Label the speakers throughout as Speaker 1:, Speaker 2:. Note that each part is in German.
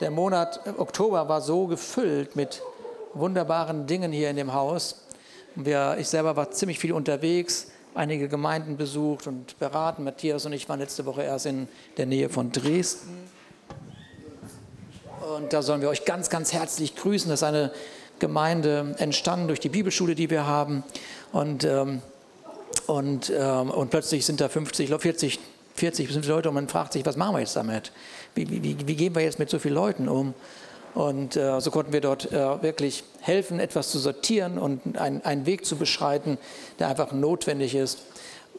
Speaker 1: der Monat Oktober war so gefüllt mit wunderbaren Dingen hier in dem Haus. Wir, ich selber war ziemlich viel unterwegs, einige Gemeinden besucht und beraten. Matthias und ich waren letzte Woche erst in der Nähe von Dresden. Und da sollen wir euch ganz, ganz herzlich grüßen. Das ist eine Gemeinde entstanden durch die Bibelschule, die wir haben. Und, ähm, und, ähm, und plötzlich sind da 50, 40, 40 bis 50 Leute und man fragt sich, was machen wir jetzt damit? Wie, wie, wie gehen wir jetzt mit so vielen Leuten um? Und äh, so konnten wir dort äh, wirklich helfen, etwas zu sortieren und ein, einen Weg zu beschreiten, der einfach notwendig ist.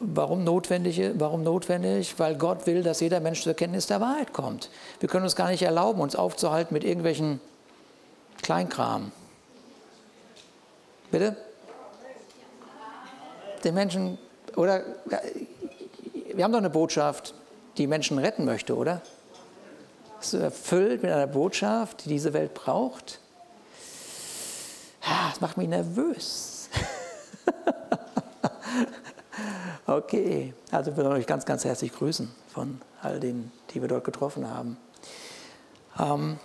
Speaker 1: Warum notwendig? Warum notwendig? Weil Gott will, dass jeder Mensch zur Kenntnis der Wahrheit kommt. Wir können uns gar nicht erlauben, uns aufzuhalten mit irgendwelchen Kleinkram. Bitte? Den Menschen, oder wir haben doch eine Botschaft, die Menschen retten möchte, oder? Ist erfüllt mit einer Botschaft, die diese Welt braucht. Das macht mich nervös. okay, also wir wollen euch ganz, ganz herzlich grüßen von all denen, die wir dort getroffen haben. Ähm,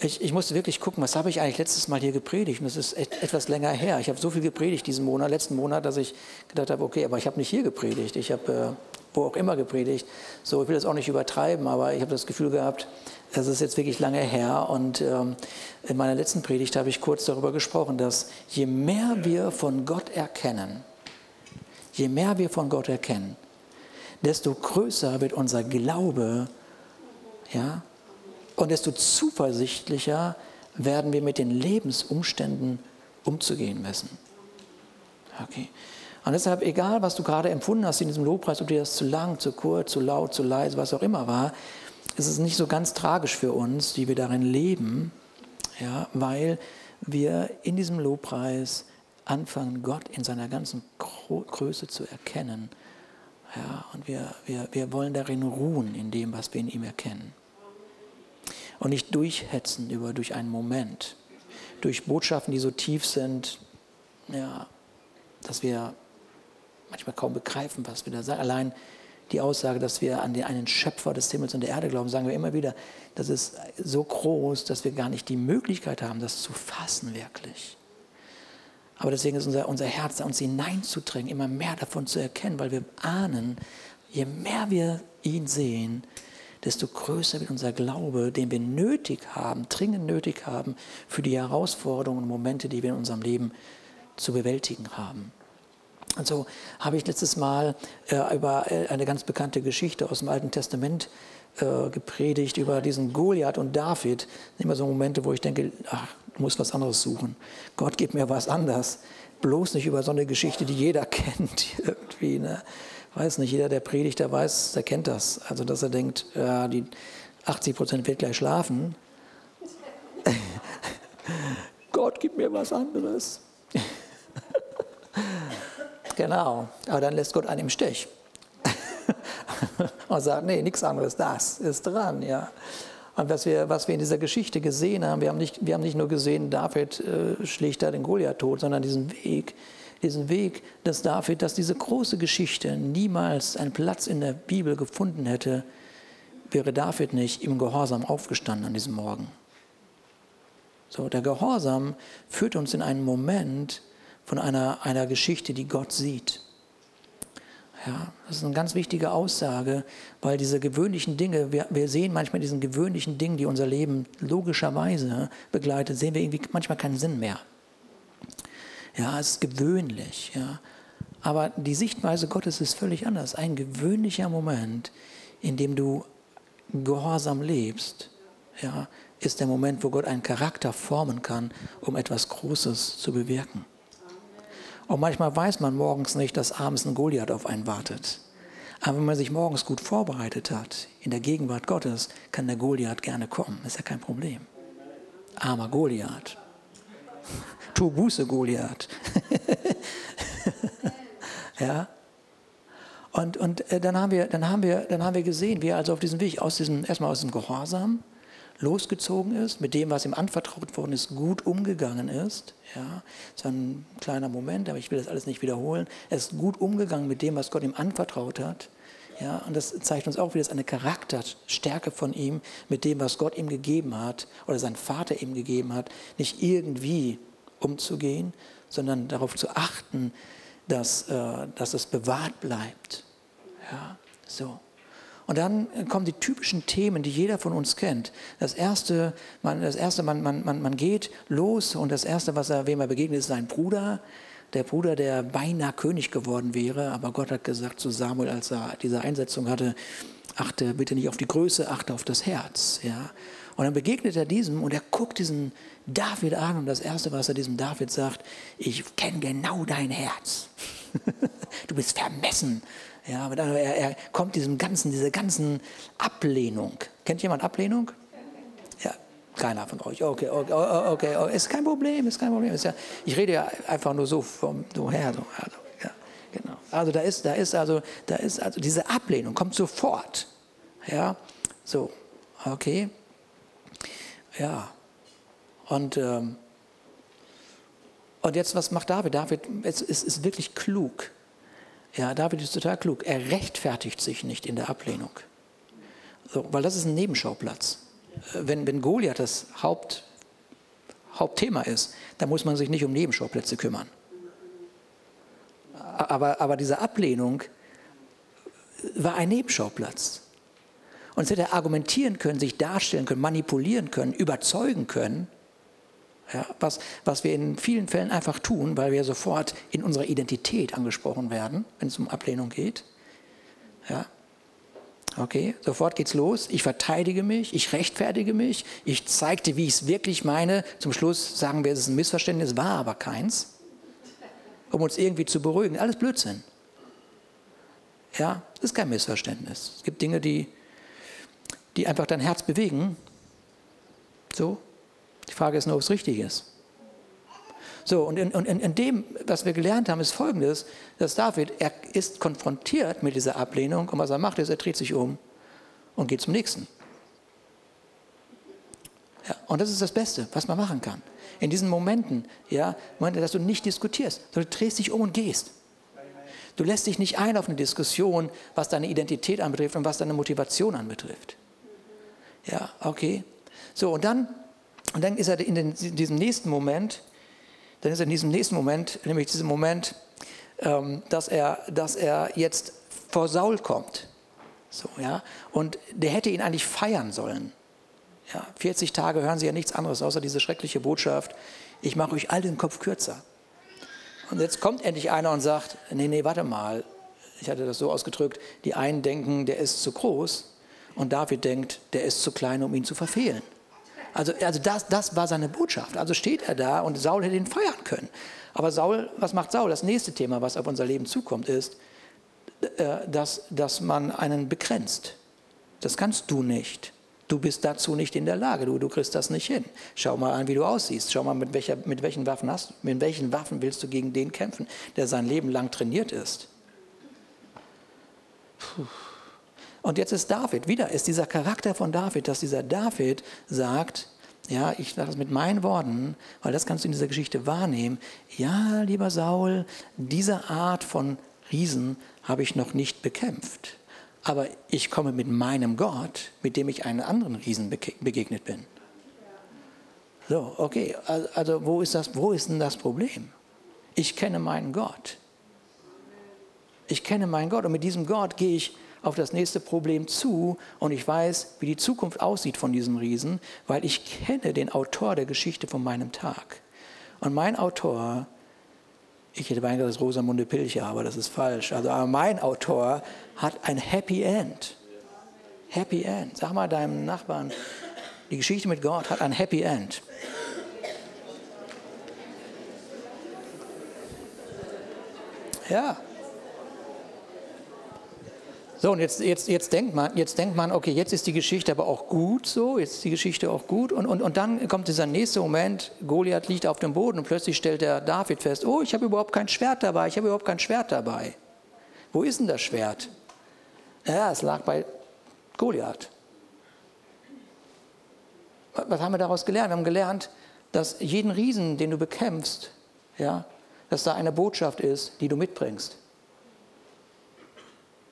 Speaker 1: ich, ich, musste wirklich gucken, was habe ich eigentlich letztes Mal hier gepredigt? Und das ist et, etwas länger her. Ich habe so viel gepredigt diesen Monat, letzten Monat, dass ich gedacht habe, okay, aber ich habe nicht hier gepredigt. Ich habe äh, wo auch immer gepredigt. So, ich will das auch nicht übertreiben, aber ich habe das Gefühl gehabt, das ist jetzt wirklich lange her. Und ähm, in meiner letzten Predigt habe ich kurz darüber gesprochen, dass je mehr wir von Gott erkennen, je mehr wir von Gott erkennen, desto größer wird unser Glaube, ja, und desto zuversichtlicher werden wir mit den Lebensumständen umzugehen wissen. Okay. Und deshalb, egal was du gerade empfunden hast in diesem Lobpreis, ob dir das zu lang, zu kurz, zu laut, zu leise, was auch immer war, ist es nicht so ganz tragisch für uns, die wir darin leben, ja, weil wir in diesem Lobpreis anfangen, Gott in seiner ganzen Größe zu erkennen. Ja, und wir, wir, wir wollen darin ruhen, in dem, was wir in ihm erkennen. Und nicht durchhetzen über, durch einen Moment, durch Botschaften, die so tief sind, ja, dass wir manchmal kaum begreifen, was wir da sagen. Allein die Aussage, dass wir an den einen Schöpfer des Himmels und der Erde glauben, sagen wir immer wieder, das ist so groß, dass wir gar nicht die Möglichkeit haben, das zu fassen wirklich. Aber deswegen ist unser, unser Herz da, uns hineinzudrängen, immer mehr davon zu erkennen, weil wir ahnen, je mehr wir ihn sehen, desto größer wird unser Glaube, den wir nötig haben, dringend nötig haben für die Herausforderungen und Momente, die wir in unserem Leben zu bewältigen haben. Und so habe ich letztes Mal äh, über äh, eine ganz bekannte Geschichte aus dem Alten Testament äh, gepredigt, über diesen Goliath und David. Immer so Momente, wo ich denke, ach, du musst was anderes suchen. Gott gibt mir was anderes. Bloß nicht über so eine Geschichte, die jeder kennt. Irgendwie, ne? Weiß nicht, jeder, der predigt, der weiß, der kennt das. Also, dass er denkt, ja, die 80 Prozent wird gleich schlafen. Gott gibt mir was anderes. Genau, aber dann lässt Gott einen im Stich. und sagt, nee, nichts anderes, das ist dran, ja. Und was wir, was wir in dieser Geschichte gesehen haben, wir haben nicht, wir haben nicht nur gesehen, David äh, schlägt da den Goliath tot, sondern diesen Weg, diesen Weg, dass David, dass diese große Geschichte niemals einen Platz in der Bibel gefunden hätte, wäre David nicht im Gehorsam aufgestanden an diesem Morgen. So, der Gehorsam führt uns in einen Moment, von einer, einer Geschichte, die Gott sieht. Ja, das ist eine ganz wichtige Aussage, weil diese gewöhnlichen Dinge, wir, wir sehen manchmal diesen gewöhnlichen Dingen, die unser Leben logischerweise begleitet, sehen wir irgendwie manchmal keinen Sinn mehr. Ja, es ist gewöhnlich. Ja. Aber die Sichtweise Gottes ist völlig anders. Ein gewöhnlicher Moment, in dem du gehorsam lebst, ja, ist der Moment, wo Gott einen Charakter formen kann, um etwas Großes zu bewirken. Und manchmal weiß man morgens nicht, dass abends ein Goliath auf einen wartet. Aber wenn man sich morgens gut vorbereitet hat, in der Gegenwart Gottes, kann der Goliath gerne kommen. Ist ja kein Problem. Armer Goliath. Tu Buße, Goliath. ja. Und, und äh, dann, haben wir, dann, haben wir, dann haben wir gesehen, wie er also auf diesem Weg aus diesem, erstmal aus dem Gehorsam, losgezogen ist, mit dem, was ihm anvertraut worden ist, gut umgegangen ist. Ja, das war ein kleiner Moment, aber ich will das alles nicht wiederholen. Er ist gut umgegangen mit dem, was Gott ihm anvertraut hat. Ja, und das zeigt uns auch, wie das eine Charakterstärke von ihm mit dem, was Gott ihm gegeben hat oder sein Vater ihm gegeben hat, nicht irgendwie umzugehen, sondern darauf zu achten, dass, äh, dass es bewahrt bleibt. Ja, so. Und dann kommen die typischen Themen, die jeder von uns kennt. Das erste, man, das erste man, man, man, man geht los und das erste, was er, wem er begegnet, ist sein Bruder. Der Bruder, der beinahe König geworden wäre, aber Gott hat gesagt zu Samuel, als er diese Einsetzung hatte, achte bitte nicht auf die Größe, achte auf das Herz. Ja? Und dann begegnet er diesem und er guckt diesen David an und das Erste, was er diesem David sagt, ich kenne genau dein Herz. du bist vermessen ja, er, er kommt diesem ganzen, diese ganzen Ablehnung. Kennt jemand Ablehnung? Ja, keiner von euch. Okay, okay, okay, okay. ist kein Problem, ist kein Problem. Ist ja, ich rede ja einfach nur so vom so her. So, also, ja, genau. Also da ist, da ist also, da ist also diese Ablehnung kommt sofort. Ja, so, okay, ja. Und ähm, und jetzt was macht David? David ist, ist, ist wirklich klug. Ja, David ist total klug. Er rechtfertigt sich nicht in der Ablehnung. So, weil das ist ein Nebenschauplatz. Äh, wenn, wenn Goliath das Haupt, Hauptthema ist, dann muss man sich nicht um Nebenschauplätze kümmern. Aber, aber diese Ablehnung war ein Nebenschauplatz. Und es hätte er argumentieren können, sich darstellen können, manipulieren können, überzeugen können. Ja, was, was wir in vielen Fällen einfach tun, weil wir sofort in unserer Identität angesprochen werden, wenn es um Ablehnung geht. Ja. Okay, sofort geht's los. Ich verteidige mich, ich rechtfertige mich, ich zeigte, wie ich es wirklich meine. Zum Schluss sagen wir, es ist ein Missverständnis, war aber keins, um uns irgendwie zu beruhigen. Alles Blödsinn. Ja, es ist kein Missverständnis. Es gibt Dinge, die, die einfach dein Herz bewegen. So, die Frage ist nur, ob es richtig ist. So, und in, in, in, dem, was wir gelernt haben, ist folgendes, dass David, er ist konfrontiert mit dieser Ablehnung und was er macht, ist, er dreht sich um und geht zum Nächsten. Ja, und das ist das Beste, was man machen kann. In diesen Momenten, ja, dass du nicht diskutierst, sondern du drehst dich um und gehst. Du lässt dich nicht ein auf eine Diskussion, was deine Identität anbetrifft und was deine Motivation anbetrifft. Ja, okay. So, und dann und dann ist er in, den, in, diesem nächsten Moment, dann ist er in diesem nächsten Moment, nämlich diesem Moment, ähm, dass, er, dass er jetzt vor Saul kommt. So, ja? Und der hätte ihn eigentlich feiern sollen. Ja, 40 Tage hören sie ja nichts anderes, außer diese schreckliche Botschaft, ich mache euch all den Kopf kürzer. Und jetzt kommt endlich einer und sagt, nee, nee, warte mal, ich hatte das so ausgedrückt, die einen denken, der ist zu groß und David denkt, der ist zu klein, um ihn zu verfehlen. Also, also das, das war seine Botschaft. Also steht er da und Saul hätte ihn feiern können. Aber Saul, was macht Saul? Das nächste Thema, was auf unser Leben zukommt, ist, äh, dass, dass man einen begrenzt. Das kannst du nicht. Du bist dazu nicht in der Lage, du, du kriegst das nicht hin. Schau mal an, wie du aussiehst. Schau mal, mit, welcher, mit welchen Waffen hast mit welchen Waffen willst du gegen den kämpfen, der sein Leben lang trainiert ist. Puh. Und jetzt ist David, wieder ist dieser Charakter von David, dass dieser David sagt, ja, ich sage das mit meinen Worten, weil das kannst du in dieser Geschichte wahrnehmen. Ja, lieber Saul, diese Art von Riesen habe ich noch nicht bekämpft. Aber ich komme mit meinem Gott, mit dem ich einen anderen Riesen begegnet bin. So, okay, also wo ist, das, wo ist denn das Problem? Ich kenne meinen Gott. Ich kenne meinen Gott und mit diesem Gott gehe ich auf das nächste Problem zu und ich weiß, wie die Zukunft aussieht von diesem Riesen, weil ich kenne den Autor der Geschichte von meinem Tag. Und mein Autor, ich hätte beinahe gesagt, Rosamunde Pilcher, aber das ist falsch. Also mein Autor hat ein Happy End. Happy End. Sag mal deinem Nachbarn, die Geschichte mit Gott hat ein Happy End. Ja. So, und jetzt, jetzt, jetzt, denkt man, jetzt denkt man, okay, jetzt ist die Geschichte aber auch gut so, jetzt ist die Geschichte auch gut. Und, und, und dann kommt dieser nächste Moment, Goliath liegt auf dem Boden und plötzlich stellt der David fest, oh, ich habe überhaupt kein Schwert dabei, ich habe überhaupt kein Schwert dabei. Wo ist denn das Schwert? Ja, es lag bei Goliath. Was haben wir daraus gelernt? Wir haben gelernt, dass jeden Riesen, den du bekämpfst, ja, dass da eine Botschaft ist, die du mitbringst.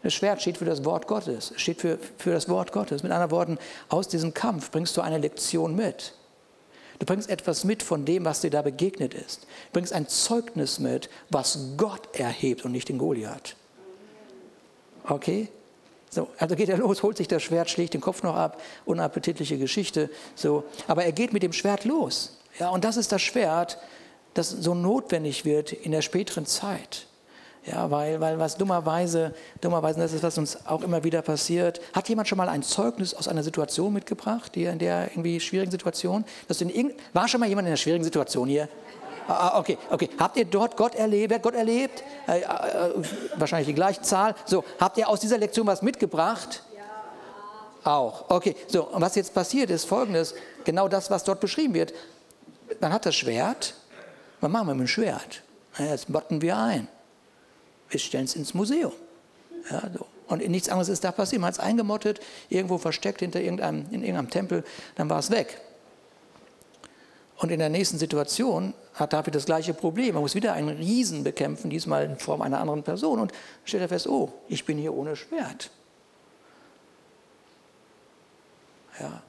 Speaker 1: Das Schwert steht für das Wort Gottes, steht für, für das Wort Gottes. Mit anderen Worten, aus diesem Kampf bringst du eine Lektion mit. Du bringst etwas mit von dem, was dir da begegnet ist. Du bringst ein Zeugnis mit, was Gott erhebt und nicht den Goliath. Okay? So, also geht er los, holt sich das Schwert, schlägt den Kopf noch ab, unappetitliche Geschichte. So, aber er geht mit dem Schwert los. Ja, und das ist das Schwert, das so notwendig wird in der späteren Zeit. Ja, weil, weil was dummerweise, dummerweise, das ist, was uns auch immer wieder passiert. Hat jemand schon mal ein Zeugnis aus einer Situation mitgebracht, die in der irgendwie schwierigen Situation? Dass in war schon mal jemand in einer schwierigen Situation hier? Ah, ah, okay, okay. Habt ihr dort Gott erlebt? Wer hat Gott erlebt? Äh, äh, wahrscheinlich die gleiche Zahl. So, habt ihr aus dieser Lektion was mitgebracht? Ja. Auch. Okay, so. Und was jetzt passiert ist folgendes: genau das, was dort beschrieben wird. Man hat das Schwert. Was machen wir mit dem Schwert? Jetzt botten wir ein wir stellen es ins Museum. Ja, so. Und nichts anderes ist da passiert. Man hat es eingemottet, irgendwo versteckt hinter irgendeinem, in irgendeinem Tempel, dann war es weg. Und in der nächsten Situation hat David das gleiche Problem. Er muss wieder einen Riesen bekämpfen, diesmal in Form einer anderen Person. Und stellt er fest, oh, ich bin hier ohne Schwert. Ja.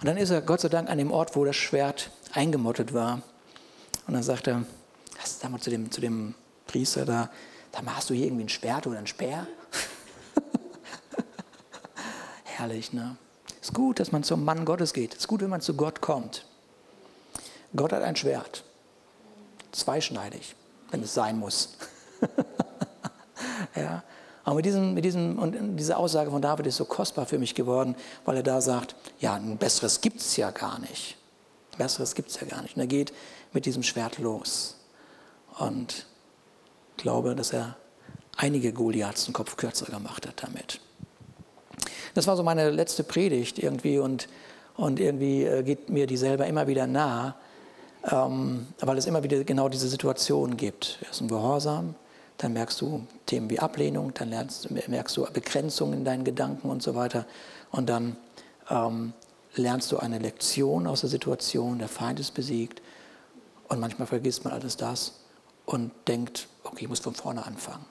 Speaker 1: Und dann ist er Gott sei Dank an dem Ort, wo das Schwert eingemottet war. Und dann sagt er, sag mal zu dem, zu dem Priester da, Sag mal, hast du hier irgendwie ein Schwert oder ein Speer? Herrlich, ne? Ist gut, dass man zum Mann Gottes geht. Ist gut, wenn man zu Gott kommt. Gott hat ein Schwert. Zweischneidig, wenn es sein muss. ja. Aber mit diesem, mit diesem, und diese Aussage von David ist so kostbar für mich geworden, weil er da sagt, ja, ein besseres gibt es ja gar nicht. Besseres gibt es ja gar nicht. Und er geht mit diesem Schwert los. Und glaube, dass er einige Goliaths den Kopf kürzer gemacht hat damit. Das war so meine letzte Predigt irgendwie und, und irgendwie äh, geht mir die selber immer wieder nah, ähm, weil es immer wieder genau diese Situation gibt. Erst ein Gehorsam, dann merkst du Themen wie Ablehnung, dann lernst, merkst du Begrenzung in deinen Gedanken und so weiter. Und dann ähm, lernst du eine Lektion aus der Situation, der Feind ist besiegt und manchmal vergisst man alles das und denkt, okay, ich muss von vorne anfangen.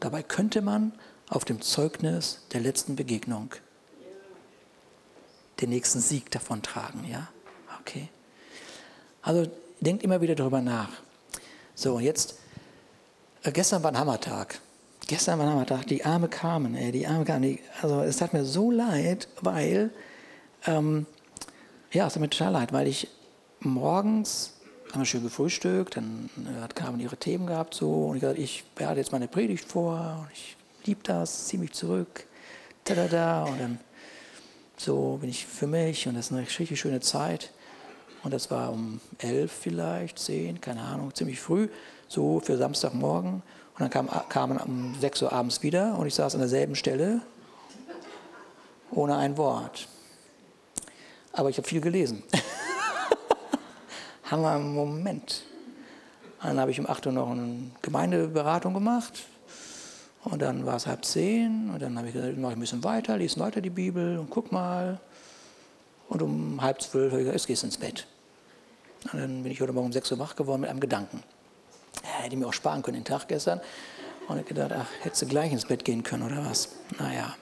Speaker 1: Dabei könnte man auf dem Zeugnis der letzten Begegnung den nächsten Sieg davontragen. Ja? Okay. Also denkt immer wieder darüber nach. So, jetzt, äh, gestern war ein Hammertag. Gestern war ein Hammertag, die Arme kamen, ey, die Arme kamen. Die, also es tat mir so leid, weil, ähm, ja, es tat mir total leid, weil ich morgens haben wir schön gefrühstückt, dann hat Carmen ihre Themen gehabt so und ich gesagt, ich bereite jetzt meine Predigt vor und ich liebe das, ziehe mich zurück, da da da und dann so bin ich für mich und das ist eine richtig schöne Zeit und das war um elf vielleicht, zehn, keine Ahnung, ziemlich früh, so für Samstagmorgen und dann kam Carmen um sechs Uhr abends wieder und ich saß an derselben Stelle ohne ein Wort. Aber ich habe viel gelesen. haben wir einen Moment. Dann habe ich um 8 Uhr noch eine Gemeindeberatung gemacht. Und dann war es halb zehn. Und dann habe ich gesagt, mache ich ein bisschen weiter, lese weiter die Bibel und guck mal. Und um halb zwölf habe ich gesagt, jetzt gehst du ins Bett. Und dann bin ich heute Morgen um 6 Uhr wach geworden mit einem Gedanken. Hätte ich mir auch sparen können den Tag gestern. Und ich gedacht, ach, hättest du gleich ins Bett gehen können oder was? Naja.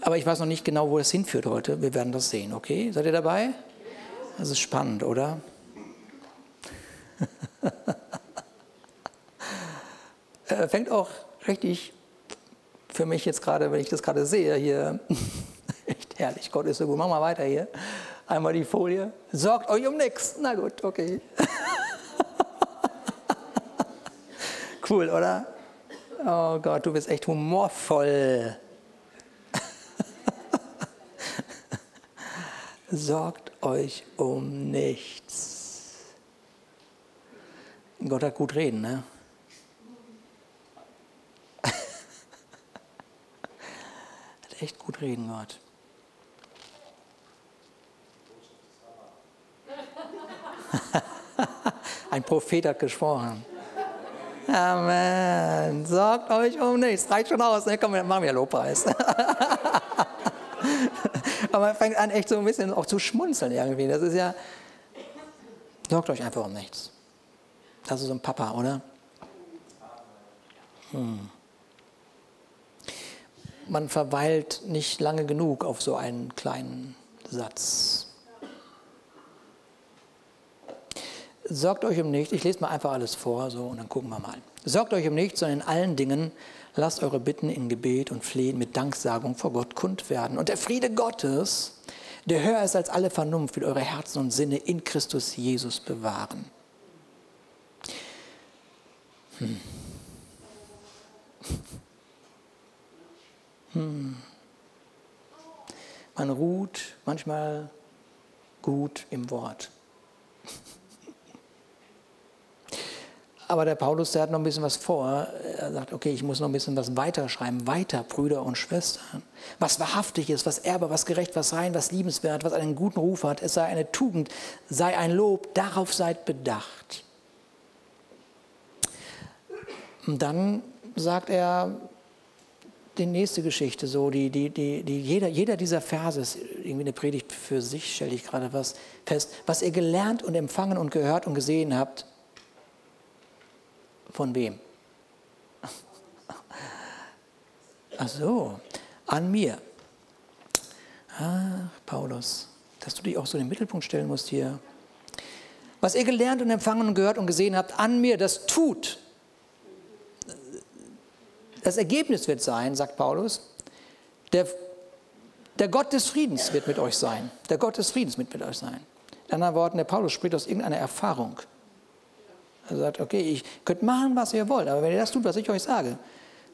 Speaker 1: Aber ich weiß noch nicht genau, wo es hinführt heute. Wir werden das sehen, okay? Seid ihr dabei? Das ist spannend, oder? Fängt auch richtig für mich jetzt gerade, wenn ich das gerade sehe, hier, echt herrlich. Gott ist so gut. Machen wir weiter hier. Einmal die Folie. Sorgt euch um nichts. Na gut, okay. cool, oder? Oh Gott, du bist echt humorvoll. Sorgt euch um nichts. Gott hat gut reden, ne? hat echt gut reden, Gott. Ein Prophet hat gesprochen. Amen. Sorgt euch um nichts. Reicht schon aus. Ne? Komm, machen wir Lobpreis. Aber man fängt an, echt so ein bisschen auch zu schmunzeln irgendwie. Das ist ja, sorgt euch einfach um nichts. Das ist so ein Papa, oder? Hm. man verweilt nicht lange genug auf so einen kleinen Satz. Sorgt euch um nichts, ich lese mal einfach alles vor, so und dann gucken wir mal. Sorgt euch um nichts, sondern in allen Dingen lasst eure Bitten in Gebet und Flehen mit Danksagung vor Gott kund werden. Und der Friede Gottes, der höher ist als alle Vernunft, will eure Herzen und Sinne in Christus Jesus bewahren. Hm. Hm. Man ruht manchmal gut im Wort. Aber der Paulus, der hat noch ein bisschen was vor. Er sagt, okay, ich muss noch ein bisschen was weiterschreiben. Weiter, Brüder und Schwestern. Was wahrhaftig ist, was Erbe, was gerecht, was rein, was liebenswert, was einen guten Ruf hat. Es sei eine Tugend, sei ein Lob. Darauf seid bedacht. Und dann sagt er die nächste Geschichte, so, die, die, die, die jeder, jeder dieser Verse ist irgendwie eine Predigt für sich, stelle ich gerade was fest. Was ihr gelernt und empfangen und gehört und gesehen habt, von wem? Ach so, an mir. Ach, Paulus, dass du dich auch so in den Mittelpunkt stellen musst hier. Was ihr gelernt und empfangen und gehört und gesehen habt, an mir, das tut. Das Ergebnis wird sein, sagt Paulus, der, der Gott des Friedens wird mit euch sein. Der Gott des Friedens wird mit euch sein. In anderen Worten, der Paulus spricht aus irgendeiner Erfahrung. Er sagt, okay, ich könnt machen, was ihr wollt, aber wenn ihr das tut, was ich euch sage,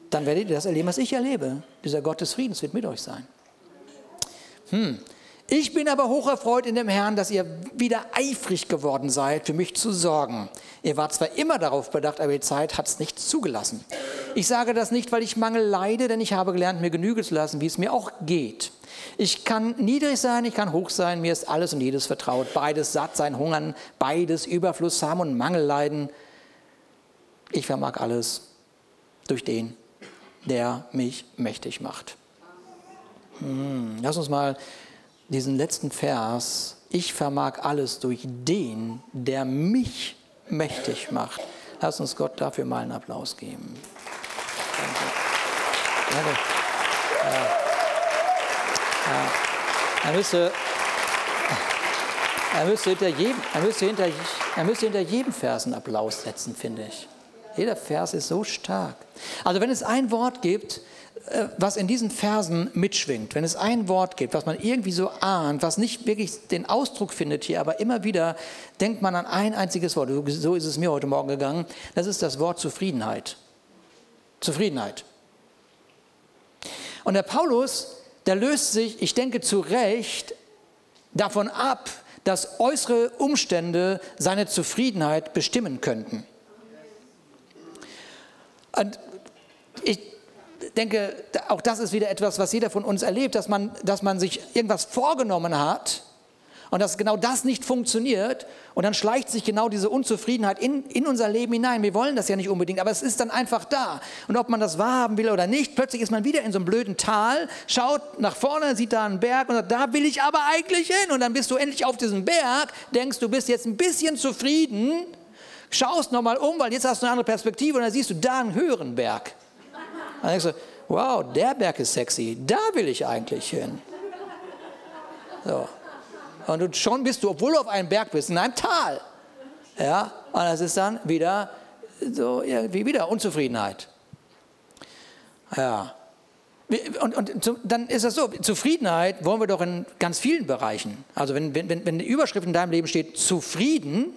Speaker 1: dann werdet ihr das erleben, was ich erlebe. Dieser Gott des Friedens wird mit euch sein. Hm. Ich bin aber hocherfreut in dem Herrn, dass ihr wieder eifrig geworden seid, für mich zu sorgen. Ihr wart zwar immer darauf bedacht, aber die Zeit hat es nicht zugelassen. Ich sage das nicht, weil ich Mangel leide, denn ich habe gelernt, mir Genüge zu lassen, wie es mir auch geht. Ich kann niedrig sein, ich kann hoch sein, mir ist alles und jedes vertraut. Beides satt sein, hungern, beides Überfluss haben und Mangel leiden. Ich vermag alles durch den, der mich mächtig macht. Hm, lass uns mal diesen letzten Vers, ich vermag alles durch den, der mich mächtig macht. Lass uns Gott dafür mal einen Applaus geben. Danke. Danke. Er müsste, er müsste, hinter jedem, er, müsste hinter, er müsste hinter jedem Vers einen Applaus setzen, finde ich. Jeder Vers ist so stark. Also wenn es ein Wort gibt, was in diesen Versen mitschwingt, wenn es ein Wort gibt, was man irgendwie so ahnt, was nicht wirklich den Ausdruck findet hier, aber immer wieder denkt man an ein einziges Wort, so ist es mir heute Morgen gegangen, das ist das Wort Zufriedenheit. Zufriedenheit. Und der Paulus, der löst sich, ich denke zu Recht, davon ab, dass äußere Umstände seine Zufriedenheit bestimmen könnten. Und ich denke, auch das ist wieder etwas, was jeder von uns erlebt, dass man, dass man sich irgendwas vorgenommen hat und dass genau das nicht funktioniert und dann schleicht sich genau diese Unzufriedenheit in, in unser Leben hinein. Wir wollen das ja nicht unbedingt, aber es ist dann einfach da. Und ob man das wahrhaben will oder nicht, plötzlich ist man wieder in so einem blöden Tal, schaut nach vorne, sieht da einen Berg und sagt, da will ich aber eigentlich hin. Und dann bist du endlich auf diesem Berg, denkst, du bist jetzt ein bisschen zufrieden, schaust nochmal um, weil jetzt hast du eine andere Perspektive und dann siehst du da einen höheren Berg. Dann denkst du, wow, der Berg ist sexy, da will ich eigentlich hin. So. Und du, schon bist du, obwohl du auf einem Berg bist, in einem Tal. Ja, und das ist dann wieder so irgendwie wieder Unzufriedenheit. Ja. Und, und, dann ist das so, Zufriedenheit wollen wir doch in ganz vielen Bereichen. Also wenn, wenn, wenn die Überschrift in deinem Leben steht, zufrieden,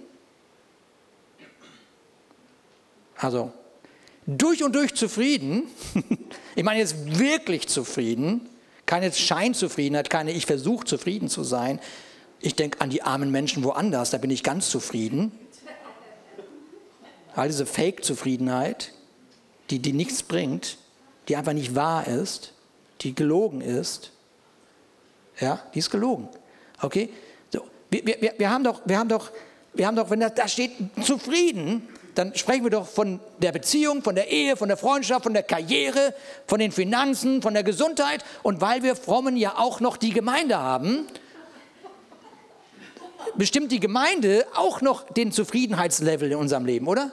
Speaker 1: also durch und durch zufrieden, ich meine jetzt wirklich zufrieden, keine Scheinzufriedenheit, keine ich versuche zufrieden zu sein. Ich denke an die armen Menschen woanders, da bin ich ganz zufrieden. All diese Fake-Zufriedenheit, die, die nichts bringt, die einfach nicht wahr ist, die gelogen ist, ja, die ist gelogen. Okay? So, wir, wir, wir, haben doch, wir haben doch, wir haben doch, wenn da, da steht zufrieden, dann sprechen wir doch von der Beziehung, von der Ehe, von der Freundschaft, von der Karriere, von den Finanzen, von der Gesundheit. Und weil wir Frommen ja auch noch die Gemeinde haben, bestimmt die Gemeinde auch noch den Zufriedenheitslevel in unserem Leben, oder?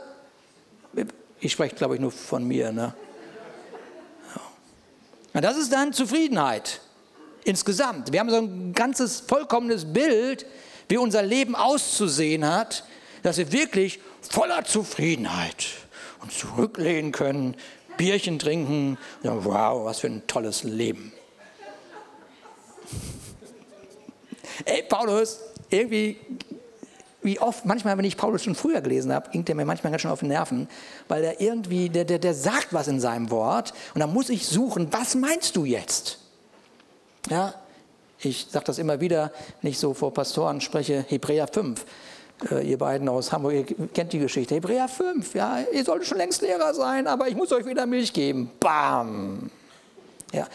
Speaker 1: Ich spreche, glaube ich, nur von mir. Ne? Und das ist dann Zufriedenheit insgesamt. Wir haben so ein ganzes vollkommenes Bild, wie unser Leben auszusehen hat, dass wir wirklich voller Zufriedenheit uns zurücklehnen können, Bierchen trinken. Ja, wow, was für ein tolles Leben. Ey, Paulus, irgendwie, wie oft, manchmal, wenn ich Paulus schon früher gelesen habe, ging der mir manchmal ganz schön auf den Nerven, weil er irgendwie, der, der, der sagt was in seinem Wort und dann muss ich suchen, was meinst du jetzt? Ja, ich sage das immer wieder, ich so vor Pastoren spreche, Hebräer 5. Äh, ihr beiden aus Hamburg, ihr kennt die Geschichte. Hebräer 5, ja, ihr solltet schon längst Lehrer sein, aber ich muss euch wieder Milch geben. Bam! Ja.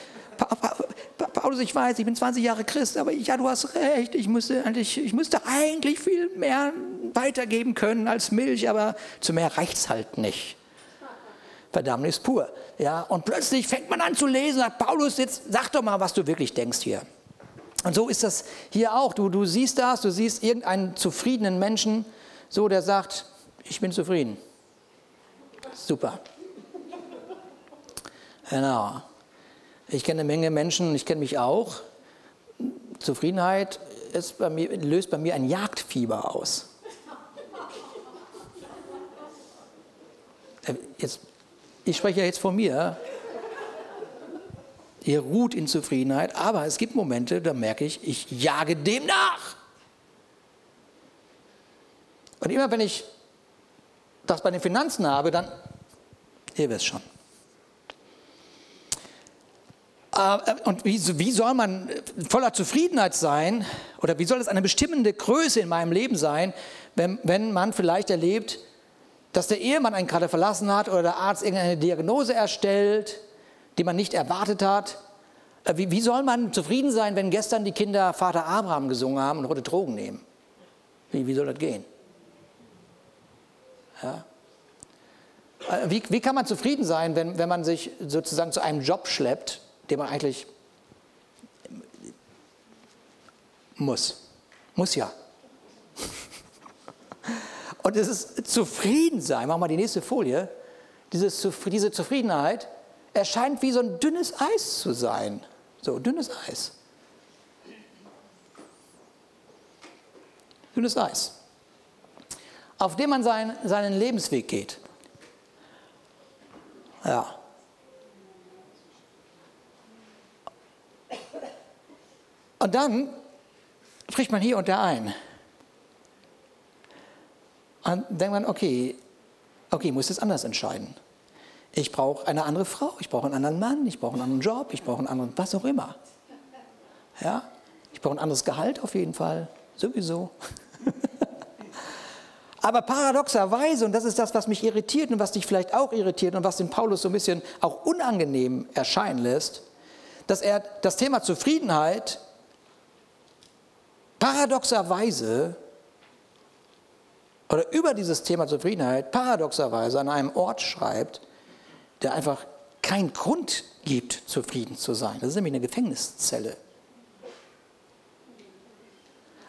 Speaker 1: Paulus, ich weiß, ich bin 20 Jahre Christ, aber ja, du hast recht, ich müsste, eigentlich, ich müsste eigentlich viel mehr weitergeben können als Milch, aber zu mehr reicht es halt nicht. Verdammnis pur. Ja, und plötzlich fängt man an zu lesen, sagt Paulus, jetzt sag doch mal, was du wirklich denkst hier. Und so ist das hier auch. Du, du siehst das, du siehst irgendeinen zufriedenen Menschen, so der sagt, ich bin zufrieden. Super. Genau. Ich kenne eine Menge Menschen, ich kenne mich auch. Zufriedenheit bei mir, löst bei mir ein Jagdfieber aus. Äh, jetzt, ich spreche ja jetzt von mir. Ihr ruht in Zufriedenheit, aber es gibt Momente, da merke ich, ich jage dem nach. Und immer wenn ich das bei den Finanzen habe, dann, ihr wisst schon. Äh, und wie, soll man voller Zufriedenheit sein oder wie soll es eine bestimmende Größe in meinem Leben sein, wenn, wenn man vielleicht erlebt, dass der Ehemann einen gerade verlassen hat oder der Arzt irgendeine Diagnose erstellt die man nicht erwartet hat. Äh, wie, wie soll man zufrieden sein, wenn gestern die Kinder Vater Abraham gesungen haben und heute Drogen nehmen? Wie, wie soll das gehen? Ja. Äh, wie, wie kann man zufrieden sein, wenn, wenn man sich sozusagen zu einem Job schleppt, den man eigentlich muss? Muss ja. Und es ist Zufriedensein, machen wir die nächste Folie, diese Zufriedenheit erscheint wie so ein dünnes Eis zu sein. So, dünnes Eis. Dünnes Eis. Auf dem man sein, seinen Lebensweg geht. Ja. Und dann spricht man hier und da ein. Und denkt man, okay, okay, muss jetzt anders entscheiden. Ich brauche eine andere Frau, ich brauche einen anderen Mann, ich brauche einen anderen Job, ich brauche einen anderen, was auch immer. Ja? Ich brauche ein anderes Gehalt auf jeden Fall, sowieso. Aber paradoxerweise, und das ist das, was mich irritiert und was dich vielleicht auch irritiert und was den Paulus so ein bisschen auch unangenehm erscheinen lässt, dass er das Thema Zufriedenheit paradoxerweise oder über dieses Thema Zufriedenheit paradoxerweise an einem Ort schreibt, der einfach keinen Grund gibt, zufrieden zu sein. Das ist nämlich eine Gefängniszelle.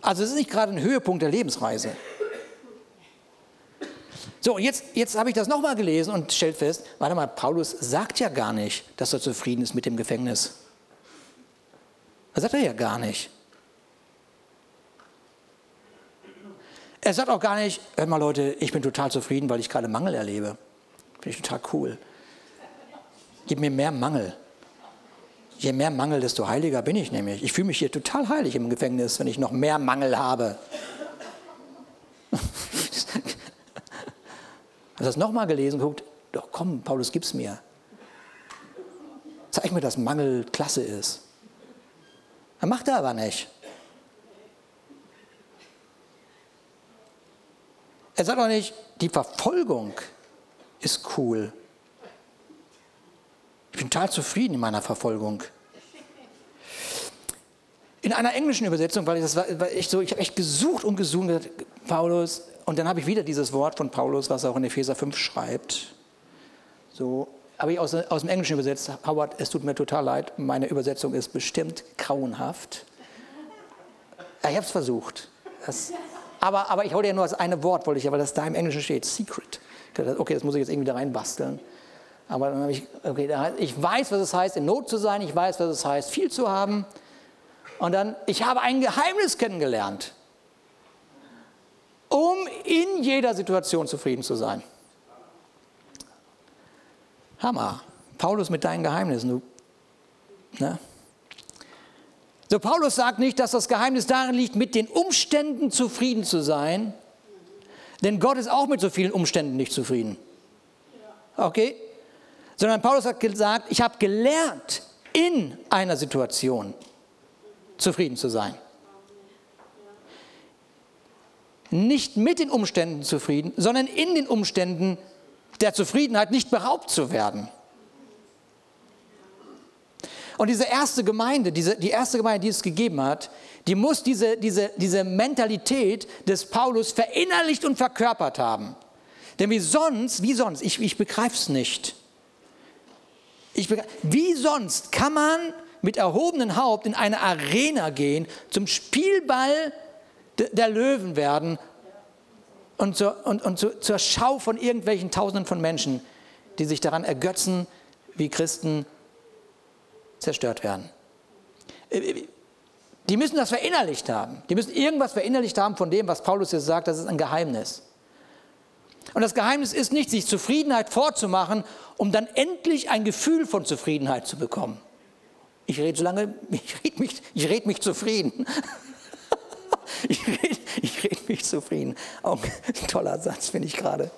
Speaker 1: Also es ist nicht gerade ein Höhepunkt der Lebensreise. So, jetzt, jetzt habe ich das nochmal gelesen und stellt fest, warte mal, Paulus sagt ja gar nicht, dass er zufrieden ist mit dem Gefängnis. Das sagt er ja gar nicht. Er sagt auch gar nicht, hör mal Leute, ich bin total zufrieden, weil ich gerade Mangel erlebe. Finde ich total cool. Gib mir mehr Mangel. Je mehr Mangel, desto heiliger bin ich nämlich. Ich fühle mich hier total heilig im Gefängnis, wenn ich noch mehr Mangel habe. Hast du das nochmal gelesen? Guckt, doch komm, Paulus, gib's mir. Zeig mir, dass Mangel klasse ist. Er macht er aber nicht. Er sagt auch nicht, die Verfolgung ist cool. Ich bin total zufrieden in meiner Verfolgung. In einer englischen Übersetzung, weil das war, war echt so, ich habe echt gesucht und gesucht, Paulus, und dann habe ich wieder dieses Wort von Paulus, was er auch in Epheser 5 schreibt. So, habe ich aus, aus dem Englischen übersetzt, Howard, es tut mir total leid, meine Übersetzung ist bestimmt grauenhaft. Ich habe es versucht. Das, aber, aber ich hole ja nur das eine Wort, wollte ich, weil das da im Englischen steht, Secret. Okay, das muss ich jetzt irgendwie da reinbasteln. Aber dann habe ich, okay, ich weiß, was es heißt, in Not zu sein, ich weiß, was es heißt, viel zu haben. Und dann, ich habe ein Geheimnis kennengelernt, um in jeder Situation zufrieden zu sein. Hammer. Paulus mit deinen Geheimnissen. Du, ne? So, Paulus sagt nicht, dass das Geheimnis darin liegt, mit den Umständen zufrieden zu sein, denn Gott ist auch mit so vielen Umständen nicht zufrieden. Okay? Sondern Paulus hat gesagt, ich habe gelernt, in einer Situation zufrieden zu sein. Nicht mit den Umständen zufrieden, sondern in den Umständen der Zufriedenheit nicht beraubt zu werden. Und diese erste Gemeinde, diese, die erste Gemeinde, die es gegeben hat, die muss diese, diese, diese Mentalität des Paulus verinnerlicht und verkörpert haben. Denn wie sonst, wie sonst, ich, ich begreife es nicht. Ich wie sonst kann man mit erhobenem Haupt in eine Arena gehen, zum Spielball der Löwen werden und, zur, und, und zur, zur Schau von irgendwelchen Tausenden von Menschen, die sich daran ergötzen, wie Christen zerstört werden. Äh, äh, die müssen das verinnerlicht haben. Die müssen irgendwas verinnerlicht haben von dem, was Paulus hier sagt, das ist ein Geheimnis. Und das Geheimnis ist nicht, sich Zufriedenheit vorzumachen, um dann endlich ein Gefühl von Zufriedenheit zu bekommen. Ich rede so lange, ich rede mich, ich red mich zufrieden. Ich rede ich red mich zufrieden. Auch ein toller Satz, finde ich gerade.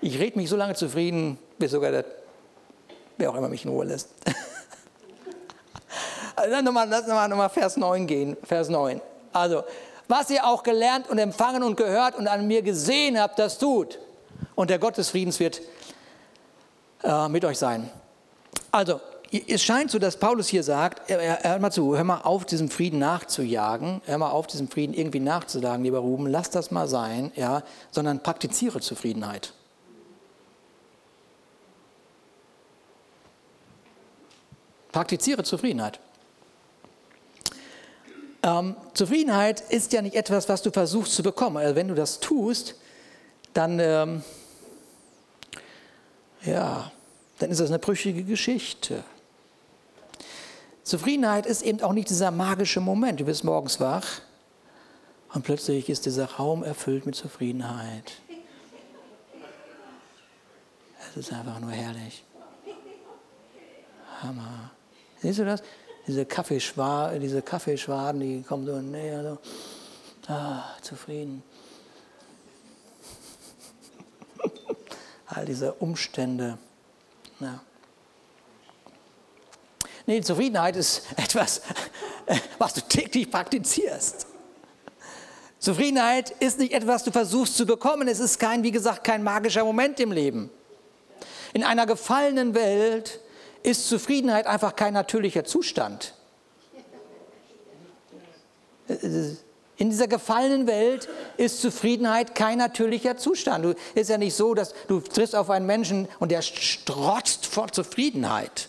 Speaker 1: Ich rede mich so lange zufrieden, bis sogar der, wer auch immer mich in Ruhe lässt. Also nochmal, lass nochmal, nochmal Vers 9 gehen. Vers 9. Also, was ihr auch gelernt und empfangen und gehört und an mir gesehen habt, das tut. Und der Gott des Friedens wird äh, mit euch sein. Also, es scheint so, dass Paulus hier sagt, hör mal zu, hör mal auf, diesem Frieden nachzujagen, hör mal auf, diesem Frieden irgendwie nachzusagen, lieber Ruben, lass das mal sein, ja, sondern praktiziere Zufriedenheit. Praktiziere Zufriedenheit. Ähm, Zufriedenheit ist ja nicht etwas, was du versuchst zu bekommen. Also wenn du das tust, dann, ähm, ja, dann ist das eine brüchige Geschichte. Zufriedenheit ist eben auch nicht dieser magische Moment. Du bist morgens wach und plötzlich ist dieser Raum erfüllt mit Zufriedenheit. Es ist einfach nur herrlich. Hammer. Siehst du das? Diese, Kaffeeschwa diese Kaffeeschwaden, die kommen so näher. So. Ah, zufrieden. All diese Umstände. Ja. Nee, Zufriedenheit ist etwas, was du täglich praktizierst. Zufriedenheit ist nicht etwas, was du versuchst zu bekommen. Es ist kein, wie gesagt, kein magischer Moment im Leben. In einer gefallenen Welt ist Zufriedenheit einfach kein natürlicher Zustand. In dieser gefallenen Welt ist Zufriedenheit kein natürlicher Zustand. Es ist ja nicht so, dass du triffst auf einen Menschen und der strotzt vor Zufriedenheit.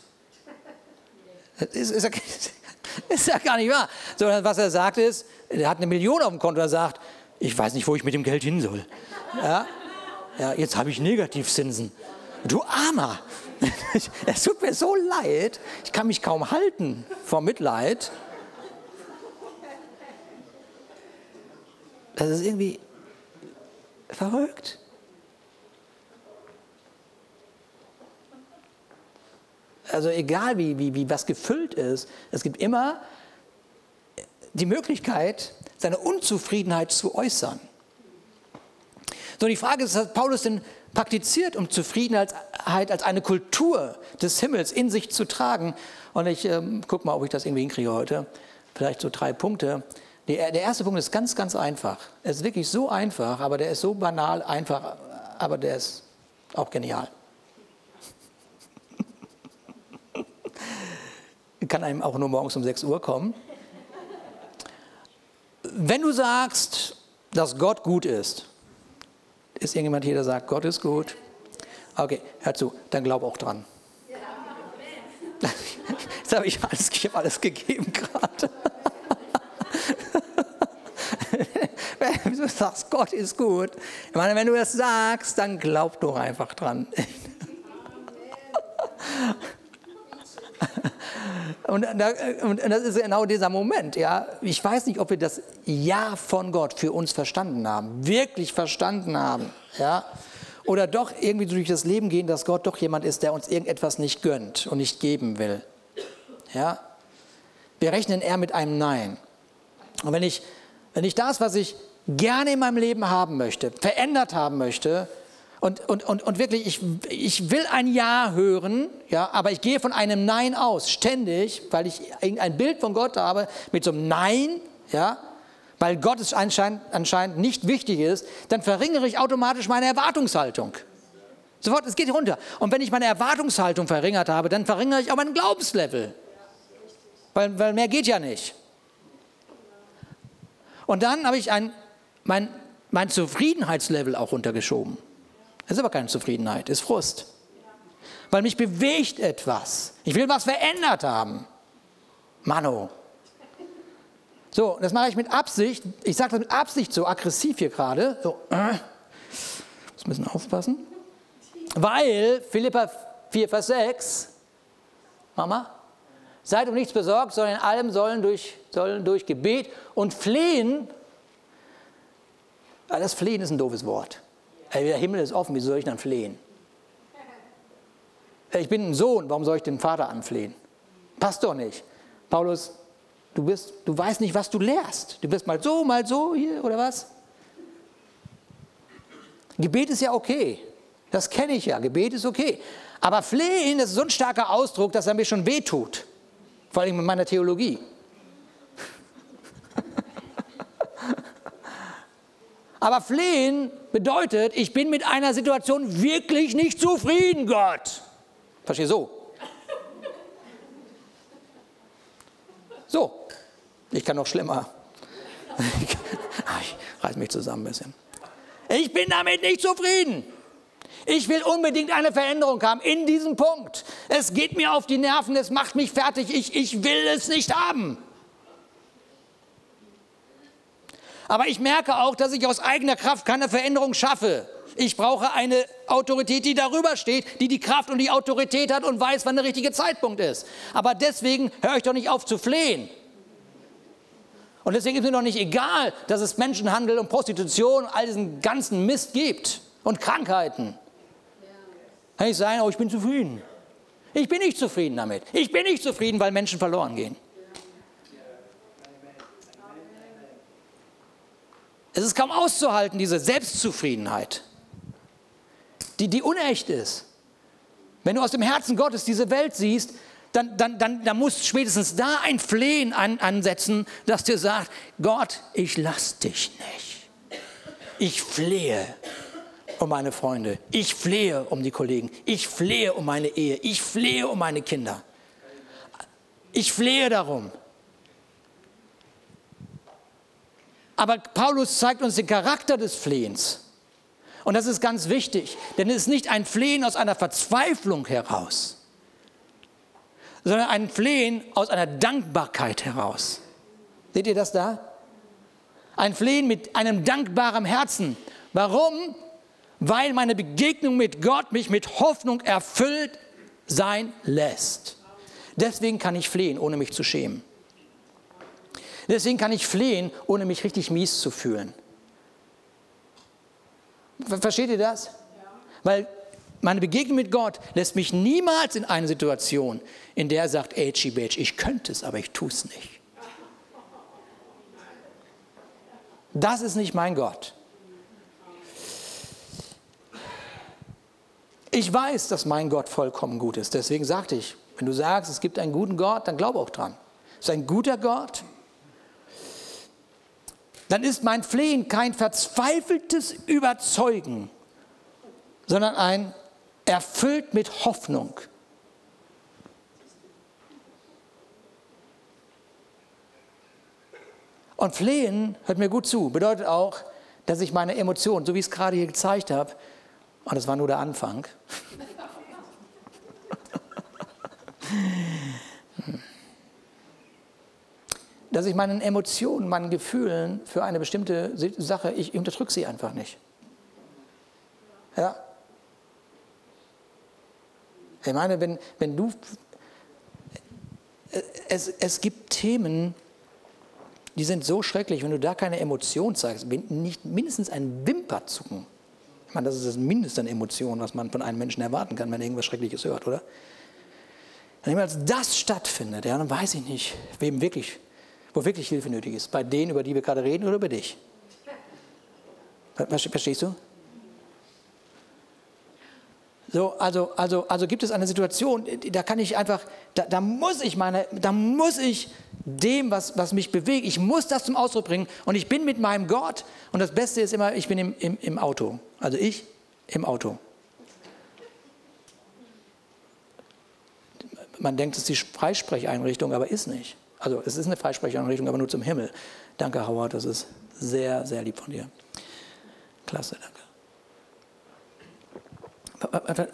Speaker 1: Das ist, ist, ja, ist ja gar nicht wahr. Sondern was er sagt ist, er hat eine Million auf dem Konto und sagt, ich weiß nicht, wo ich mit dem Geld hin soll. Ja, ja jetzt habe ich Negativzinsen. Du Armer! Es tut mir so leid, ich kann mich kaum halten vor Mitleid. Das ist irgendwie verrückt. Also egal wie, wie, wie was gefüllt ist, es gibt immer die Möglichkeit, seine Unzufriedenheit zu äußern. So, die Frage ist, was Paulus denn praktiziert, um Zufriedenheit als eine Kultur des Himmels in sich zu tragen. Und ich ähm, gucke mal, ob ich das irgendwie hinkriege heute. Vielleicht so drei Punkte. Der, der erste Punkt ist ganz, ganz einfach. Er ist wirklich so einfach, aber der ist so banal einfach, aber der ist auch genial. Kann einem auch nur morgens um 6 Uhr kommen. Wenn du sagst, dass Gott gut ist, ist irgendjemand hier, der sagt, Gott ist gut? Okay, hör zu, dann glaub auch dran. Jetzt habe ich alles, ich hab alles gegeben gerade. wenn du sagst, Gott ist gut, ich meine, wenn du das sagst, dann glaub doch einfach dran. Und, das ist genau dieser Moment. Ja. Ich weiß nicht, ob wir das Ja von Gott für uns verstanden haben, wirklich verstanden haben. Ja. Oder doch irgendwie durch das Leben gehen, dass Gott doch jemand ist, der uns irgendetwas nicht gönnt und nicht geben will. Ja. Wir rechnen eher mit einem Nein. Und wenn ich, wenn ich das, was ich gerne in meinem Leben haben möchte, verändert haben möchte, und, und, und, und wirklich, ich, ich will ein Ja hören, ja, aber ich gehe von einem Nein aus, ständig, weil ich ein Bild von Gott habe mit so einem Nein, ja, weil Gott es anscheinend, anscheinend nicht wichtig ist, dann verringere ich automatisch meine Erwartungshaltung. Sofort, es geht runter. Und wenn ich meine Erwartungshaltung verringert habe, dann verringere ich auch mein Glaubenslevel. Weil, weil mehr geht ja nicht. Und dann habe ich ein, mein, mein Zufriedenheitslevel auch runtergeschoben. Das ist aber keine Zufriedenheit, ist Frust. Weil mich bewegt etwas. Ich will was verändert haben. Mano. So, das mache ich mit Absicht. Ich sage das mit Absicht so aggressiv hier gerade. So, äh, muss ein bisschen aufpassen. Weil Philippa 4, Vers 6, Mama, seid um nichts besorgt, sondern in allem sollen durch, sollen durch Gebet und Flehen, das Flehen ist ein doofes Wort. Der Himmel ist offen, wie soll ich dann flehen? Ich bin ein Sohn, warum soll ich den Vater anflehen? Passt doch nicht. Paulus, du, bist, du weißt nicht, was du lehrst. Du bist mal so, mal so hier oder was? Gebet ist ja okay. Das kenne ich ja. Gebet ist okay. Aber flehen, das ist so ein starker Ausdruck, dass er mir schon wehtut. Vor allem mit meiner Theologie. Aber flehen bedeutet, ich bin mit einer Situation wirklich nicht zufrieden, Gott. Verstehe so. So, ich kann noch schlimmer. Ich reiß mich zusammen ein bisschen. Ich bin damit nicht zufrieden. Ich will unbedingt eine Veränderung haben in diesem Punkt. Es geht mir auf die Nerven, es macht mich fertig. Ich, ich will es nicht haben. Aber ich merke auch, dass ich aus eigener Kraft keine Veränderung schaffe. Ich brauche eine Autorität, die darüber steht, die die Kraft und die Autorität hat und weiß, wann der richtige Zeitpunkt ist. Aber deswegen höre ich doch nicht auf zu flehen. Und deswegen ist mir doch nicht egal, dass es Menschenhandel und Prostitution all diesen ganzen Mist gibt und Krankheiten. Kann ich sagen, oh, ich bin zufrieden. Ich bin nicht zufrieden damit. Ich bin nicht zufrieden, weil Menschen verloren gehen. Es ist kaum auszuhalten, diese Selbstzufriedenheit, die, die unecht ist. Wenn du aus dem Herzen Gottes diese Welt siehst, dann, dann, dann, dann musst spätestens da ein Flehen an, ansetzen, das dir sagt, Gott, ich lass dich nicht. Ich flehe um meine Freunde, ich flehe um die Kollegen, ich flehe um meine Ehe, ich flehe um meine Kinder. Ich flehe darum, Aber Paulus zeigt uns den Charakter des Flehens. Und das ist ganz wichtig, denn es ist nicht ein Flehen aus einer Verzweiflung heraus, sondern ein Flehen aus einer Dankbarkeit heraus. Seht ihr das da? Ein Flehen mit einem dankbaren Herzen. Warum? Weil meine Begegnung mit Gott mich mit Hoffnung erfüllt sein lässt. Deswegen kann ich flehen, ohne mich zu schämen. Deswegen kann ich flehen, ohne mich richtig mies zu fühlen. Versteht ihr das? Ja. Weil meine Begegnung mit Gott lässt mich niemals in eine Situation, in der er sagt, ey, Bitch, ich könnte es, aber ich tue es nicht. Das ist nicht mein Gott. Ich weiß, dass mein Gott vollkommen gut ist. Deswegen sagte ich, wenn du sagst, es gibt einen guten Gott, dann glaube auch dran. Es ist ein guter Gott, dann ist mein Flehen kein verzweifeltes Überzeugen, sondern ein erfüllt mit Hoffnung. Und flehen, hört mir gut zu, bedeutet auch, dass ich meine Emotionen, so wie ich es gerade hier gezeigt habe, und das war nur der Anfang, dass ich meinen Emotionen, meinen Gefühlen für eine bestimmte Sache, ich unterdrücke sie einfach nicht. Ja. Ich meine, wenn, wenn du, es, es gibt Themen, die sind so schrecklich, wenn du da keine Emotion zeigst, nicht mindestens ein Wimperzucken. Ich meine, das ist das Mindeste an Emotionen, was man von einem Menschen erwarten kann, wenn er irgendwas Schreckliches hört, oder? Wenn als das stattfindet, ja, dann weiß ich nicht, wem wirklich, wo wirklich Hilfe nötig ist. Bei denen, über die wir gerade reden, oder über dich? Verstehst du? So, also, also, also gibt es eine Situation, da kann ich einfach, da, da, muss ich meine, da muss ich dem, was, was mich bewegt, ich muss das zum Ausdruck bringen und ich bin mit meinem Gott und das Beste ist immer, ich bin im, im, im Auto. Also ich im Auto. Man denkt, es ist die Freisprecheinrichtung, aber ist nicht. Also es ist eine Freisprecheinrichtung, aber nur zum Himmel. Danke, Howard, das ist sehr, sehr lieb von dir. Klasse, danke.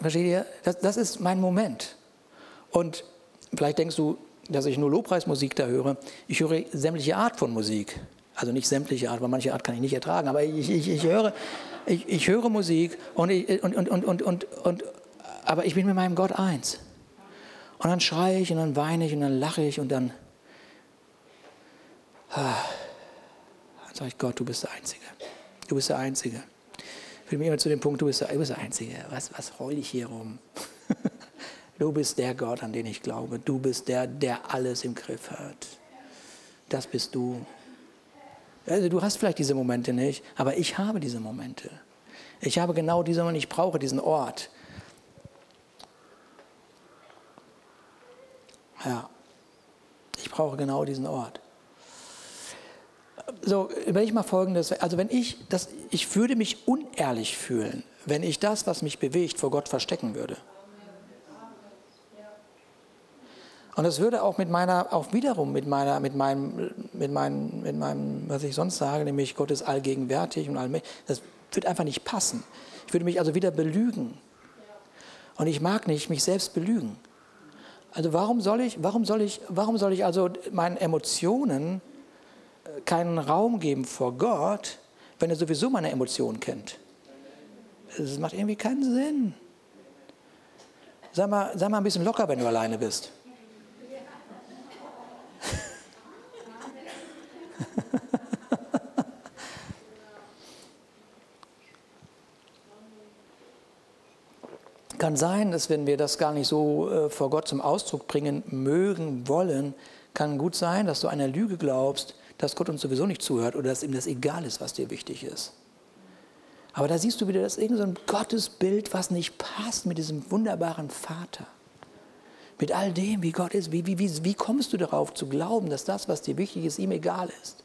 Speaker 1: Versteht ihr? Das, das ist mein Moment. Und vielleicht denkst du, dass ich nur Lobpreismusik da höre. Ich höre sämtliche Art von Musik. Also nicht sämtliche Art, weil manche Art kann ich nicht ertragen, aber ich, ich, ich, höre, ich, ich höre Musik und, ich, und, und, und, und, und, und, aber ich bin mit meinem Gott eins. Und dann schreie ich und dann weine ich und dann lache ich und dann, dann sage ich, Gott, du bist der Einzige. Du bist der Einzige fühle mich immer zu dem Punkt, du bist der, du bist der Einzige. Was, was heul ich hier rum? du bist der Gott, an den ich glaube. Du bist der, der alles im Griff hat. Das bist du. Also du hast vielleicht diese Momente nicht, aber ich habe diese Momente. Ich habe genau diese Momente, ich brauche diesen Ort. Ja, ich brauche genau diesen Ort so, wenn ich mal folgendes, also wenn ich, das, ich würde mich unehrlich fühlen, wenn ich das, was mich bewegt, vor Gott verstecken würde. Und das würde auch mit meiner, auch wiederum mit meiner, mit meinem, mit meinem, mit meinem, was ich sonst sage, nämlich Gott ist allgegenwärtig und allmächtig, das würde einfach nicht passen. Ich würde mich also wieder belügen. Und ich mag nicht mich selbst belügen. Also warum soll ich, warum soll ich, warum soll ich also meinen Emotionen keinen Raum geben vor Gott, wenn er sowieso meine Emotionen kennt. Das macht irgendwie keinen Sinn. Sag mal, sei mal ein bisschen locker, wenn du alleine bist. Kann sein, dass wenn wir das gar nicht so äh, vor Gott zum Ausdruck bringen mögen, wollen, kann gut sein, dass du einer Lüge glaubst, dass Gott uns sowieso nicht zuhört oder dass ihm das egal ist, was dir wichtig ist. Aber da siehst du wieder, das ist irgend so Gottesbild, was nicht passt mit diesem wunderbaren Vater. Mit all dem, wie Gott ist. Wie, wie, wie, wie kommst du darauf zu glauben, dass das, was dir wichtig ist, ihm egal ist?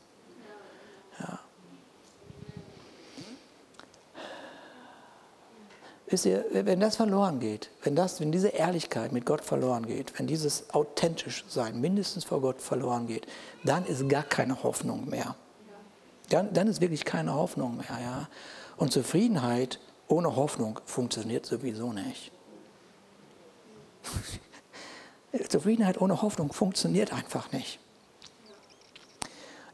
Speaker 1: Wisst ihr, wenn das verloren geht, wenn, das, wenn diese Ehrlichkeit mit Gott verloren geht, wenn dieses authentisch sein mindestens vor Gott verloren geht, dann ist gar keine Hoffnung mehr. Dann, dann ist wirklich keine Hoffnung mehr. Ja? Und Zufriedenheit ohne Hoffnung funktioniert sowieso nicht. Zufriedenheit ohne Hoffnung funktioniert einfach nicht.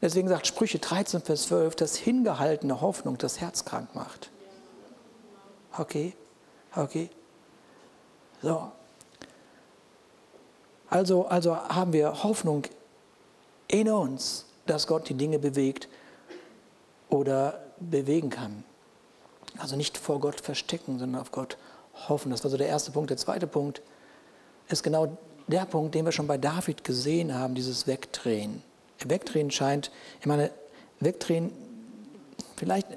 Speaker 1: Deswegen sagt Sprüche 13, Vers 12, dass hingehaltene Hoffnung das Herz krank macht. Okay? Okay? So. Also, also haben wir Hoffnung in uns, dass Gott die Dinge bewegt oder bewegen kann. Also nicht vor Gott verstecken, sondern auf Gott hoffen. Das war so der erste Punkt. Der zweite Punkt ist genau der Punkt, den wir schon bei David gesehen haben, dieses Wegdrehen. Wegdrehen scheint, ich meine, Wegdrehen, vielleicht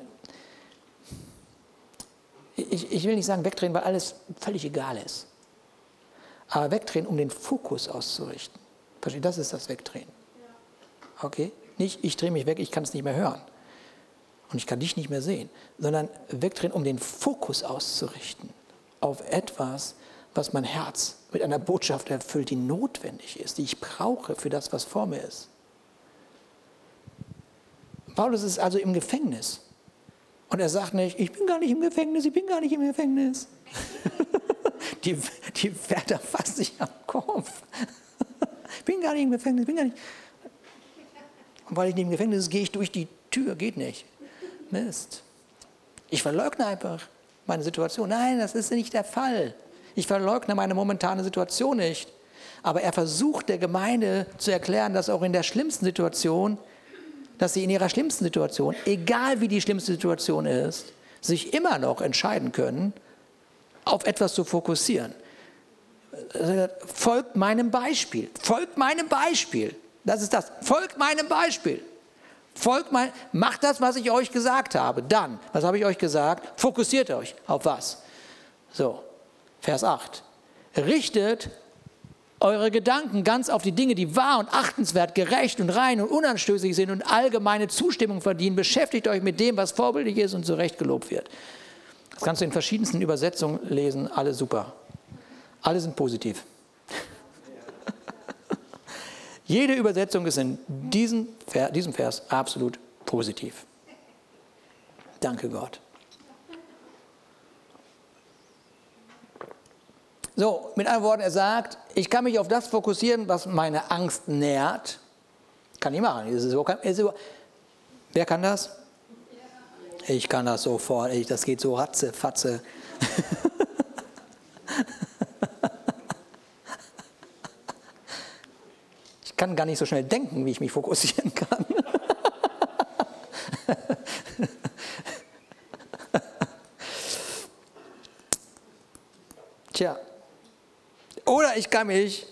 Speaker 1: ich, ich will nicht sagen wegdrehen, weil alles völlig egal ist. Aber wegdrehen, um den Fokus auszurichten. Versteht? Das ist das Wegdrehen. Okay? Nicht, ich drehe mich weg, ich kann es nicht mehr hören. Und ich kann dich nicht mehr sehen. Sondern wegdrehen, um den Fokus auszurichten auf etwas, was mein Herz mit einer Botschaft erfüllt, die notwendig ist, die ich brauche für das, was vor mir ist. Paulus ist also im Gefängnis. Und er sagt nicht, ich bin gar nicht im Gefängnis, ich bin gar nicht im Gefängnis. die, die Wärter fassen sich am Kopf. ich bin gar nicht im Gefängnis, ich bin gar nicht. Und weil ich nicht im Gefängnis bin, gehe ich durch die Tür. Geht nicht. Mist. Ich verleugne einfach meine Situation. Nein, das ist nicht der Fall. Ich verleugne meine momentane Situation nicht. Aber er versucht der Gemeinde zu erklären, dass auch in der schlimmsten Situation, dass sie in ihrer schlimmsten Situation, egal wie die schlimmste Situation ist, sich immer noch entscheiden können, auf etwas zu fokussieren. Folgt meinem Beispiel. Folgt meinem Beispiel. Das ist das. Folgt meinem Beispiel. Folgt mein, macht das, was ich euch gesagt habe. Dann, was habe ich euch gesagt? Fokussiert euch auf was? So, Vers 8. Richtet eure Gedanken ganz auf die Dinge, die wahr und achtenswert, gerecht und rein und unanstößig sind und allgemeine Zustimmung verdienen. Beschäftigt euch mit dem, was vorbildlich ist und zurecht gelobt wird. Das kannst du in verschiedensten Übersetzungen lesen, alle super. Alle sind positiv. Jede Übersetzung ist in diesem Vers absolut positiv. Danke Gott. So, mit anderen Worten, er sagt, ich kann mich auf das fokussieren, was meine Angst nährt. Kann ich machen. Ist so, ist so, wer kann das? Ich kann das sofort. Ich, das geht so ratze, fatze. ich kann gar nicht so schnell denken, wie ich mich fokussieren kann. Tja. Oder ich kann mich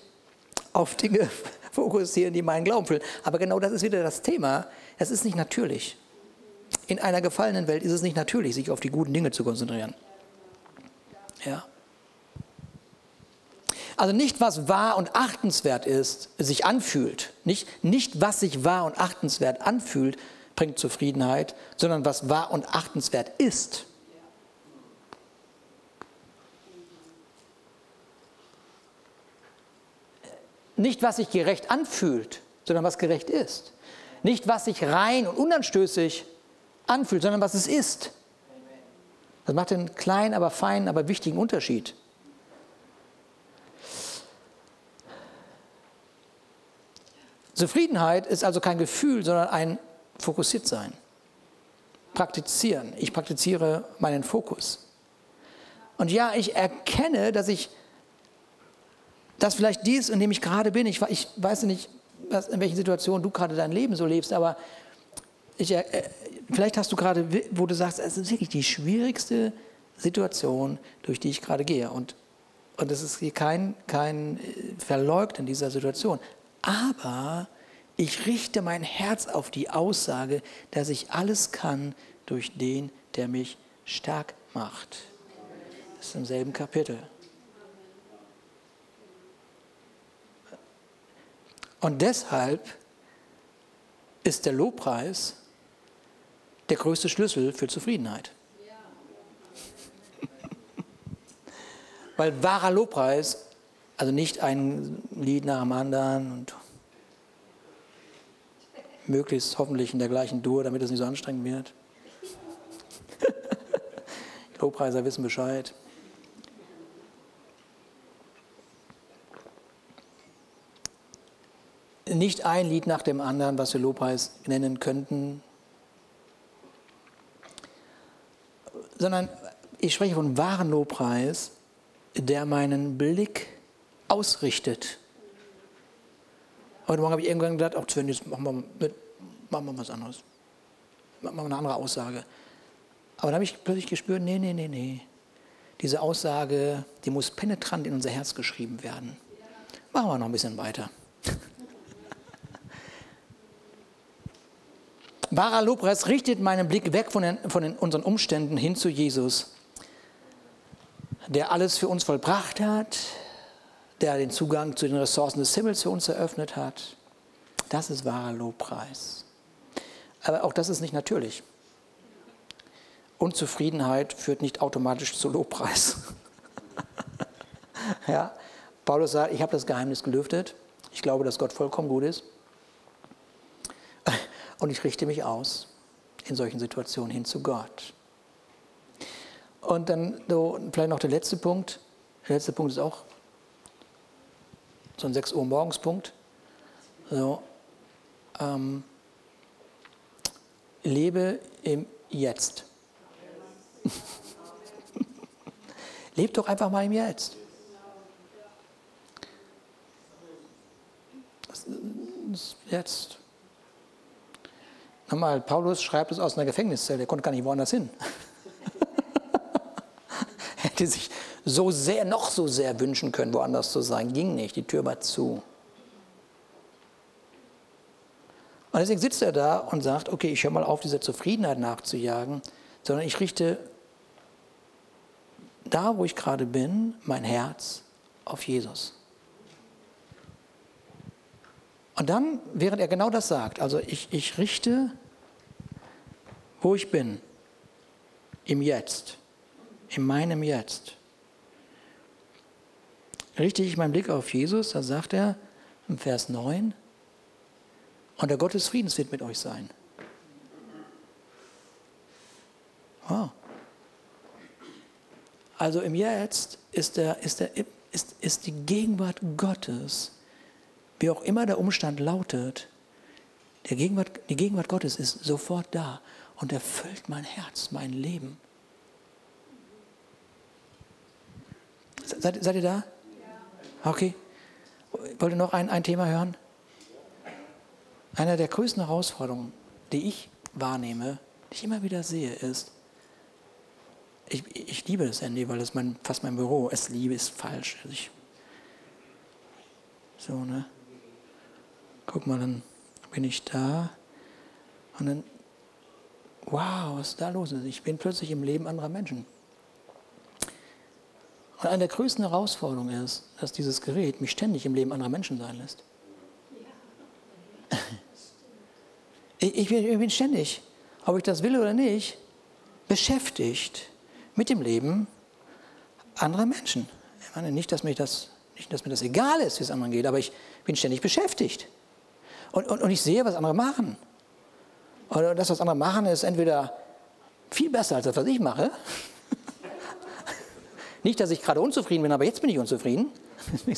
Speaker 1: auf Dinge fokussieren, die meinen Glauben füllen. Aber genau das ist wieder das Thema. Es ist nicht natürlich. In einer gefallenen Welt ist es nicht natürlich, sich auf die guten Dinge zu konzentrieren. Ja. Also nicht, was wahr und achtenswert ist, sich anfühlt. Nicht, nicht, was sich wahr und achtenswert anfühlt, bringt Zufriedenheit, sondern was wahr und achtenswert ist. Nicht, was sich gerecht anfühlt, sondern was gerecht ist. Nicht, was sich rein und unanstößig anfühlt, sondern was es ist. Das macht einen kleinen, aber feinen, aber wichtigen Unterschied. Zufriedenheit ist also kein Gefühl, sondern ein Fokussiertsein. Praktizieren. Ich praktiziere meinen Fokus. Und ja, ich erkenne, dass ich dass vielleicht dies, in dem ich gerade bin, ich, ich weiß nicht, was, in welchen Situationen du gerade dein Leben so lebst, aber ich, äh, vielleicht hast du gerade, wo du sagst, es ist wirklich die schwierigste Situation, durch die ich gerade gehe. Und, und es ist hier kein, kein äh, Verleugnen dieser Situation. Aber ich richte mein Herz auf die Aussage, dass ich alles kann durch den, der mich stark macht. Das ist im selben Kapitel. Und deshalb ist der Lobpreis der größte Schlüssel für Zufriedenheit. Weil wahrer Lobpreis, also nicht ein Lied nach dem anderen und möglichst hoffentlich in der gleichen Dur, damit es nicht so anstrengend wird. Lobpreiser wissen Bescheid. Nicht ein Lied nach dem anderen, was wir Lobpreis nennen könnten, sondern ich spreche von wahren Lobpreis, der meinen Blick ausrichtet. Heute Morgen habe ich irgendwann gedacht, auch Sven, jetzt machen wir, mit, machen wir was anderes. Machen wir eine andere Aussage. Aber dann habe ich plötzlich gespürt, nee, nee, nee, nee. Diese Aussage, die muss penetrant in unser Herz geschrieben werden. Machen wir noch ein bisschen weiter. Wahrer Lobpreis richtet meinen Blick weg von, den, von den, unseren Umständen hin zu Jesus, der alles für uns vollbracht hat, der den Zugang zu den Ressourcen des Himmels für uns eröffnet hat. Das ist wahrer Lobpreis. Aber auch das ist nicht natürlich. Unzufriedenheit führt nicht automatisch zu Lobpreis. ja? Paulus sagt, ich habe das Geheimnis gelüftet. Ich glaube, dass Gott vollkommen gut ist. Und ich richte mich aus in solchen Situationen hin zu Gott. Und dann so, vielleicht noch der letzte Punkt. Der letzte Punkt ist auch so ein 6 Uhr morgens Punkt. So, ähm, lebe im Jetzt. Leb doch einfach mal im Jetzt. Das jetzt. Nochmal, Paulus schreibt es aus einer Gefängniszelle, er konnte gar nicht woanders hin. hätte sich so sehr, noch so sehr wünschen können, woanders zu sein. Ging nicht, die Tür war zu. Und deswegen sitzt er da und sagt, okay, ich höre mal auf, dieser Zufriedenheit nachzujagen, sondern ich richte da, wo ich gerade bin, mein Herz auf Jesus. Und dann, während er genau das sagt, also ich, ich richte, wo ich bin, im Jetzt, in meinem Jetzt, richte ich meinen Blick auf Jesus, da sagt er im Vers 9, und der Gott des Friedens wird mit euch sein. Wow. Also im Jetzt ist, der, ist, der, ist, ist die Gegenwart Gottes, wie auch immer der Umstand lautet, Gegenwart, die Gegenwart Gottes ist sofort da und erfüllt mein Herz, mein Leben. Seid, seid ihr da? Okay. Wollt ihr noch ein, ein Thema hören? Eine der größten Herausforderungen, die ich wahrnehme, die ich immer wieder sehe, ist, ich, ich liebe das Handy, weil das mein, fast mein Büro. Es liebe ist falsch. Also ich, so, ne? Guck mal, dann bin ich da und dann, wow, was ist da los? Ich bin plötzlich im Leben anderer Menschen. Und eine der größten Herausforderungen ist, dass dieses Gerät mich ständig im Leben anderer Menschen sein lässt. Ich bin, ich bin ständig, ob ich das will oder nicht, beschäftigt mit dem Leben anderer Menschen. Ich meine nicht, dass mir das, nicht, dass mir das egal ist, wie es anderen geht, aber ich bin ständig beschäftigt. Und, und, und ich sehe, was andere machen. Und das, was andere machen, ist entweder viel besser als das, was ich mache. Nicht, dass ich gerade unzufrieden bin, aber jetzt bin ich unzufrieden. wie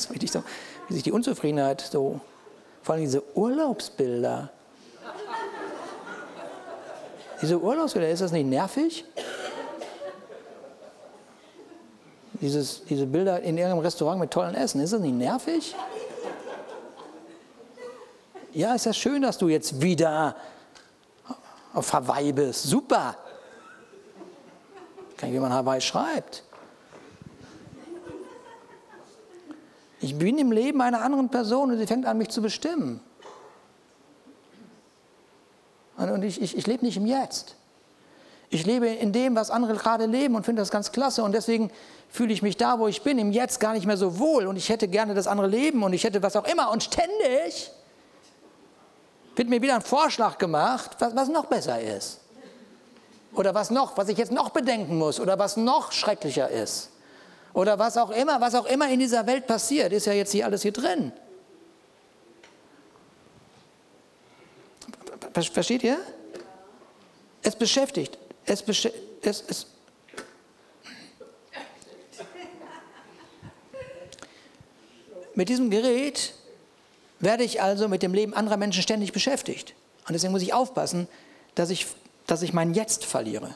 Speaker 1: sich die Unzufriedenheit so, vor allem diese Urlaubsbilder, diese Urlaubsbilder, ist das nicht nervig? Dieses, diese Bilder in irgendeinem Restaurant mit tollen Essen, ist das nicht nervig? Ja, ist ja schön, dass du jetzt wieder auf Hawaii bist. Super. Kann ich, wie man Hawaii schreibt. Ich bin im Leben einer anderen Person und sie fängt an, mich zu bestimmen. Und ich, ich, ich lebe nicht im Jetzt. Ich lebe in dem, was andere gerade leben und finde das ganz klasse. Und deswegen fühle ich mich da, wo ich bin, im Jetzt gar nicht mehr so wohl. Und ich hätte gerne das andere Leben und ich hätte was auch immer. Und ständig wird mir wieder ein Vorschlag gemacht, was, was noch besser ist. Oder was noch, was ich jetzt noch bedenken muss. Oder was noch schrecklicher ist. Oder was auch immer, was auch immer in dieser Welt passiert, ist ja jetzt hier alles hier drin. Versteht ihr? Es beschäftigt. Es, beschä es, es Mit diesem Gerät werde ich also mit dem Leben anderer Menschen ständig beschäftigt. Und deswegen muss ich aufpassen, dass ich, dass ich mein Jetzt verliere.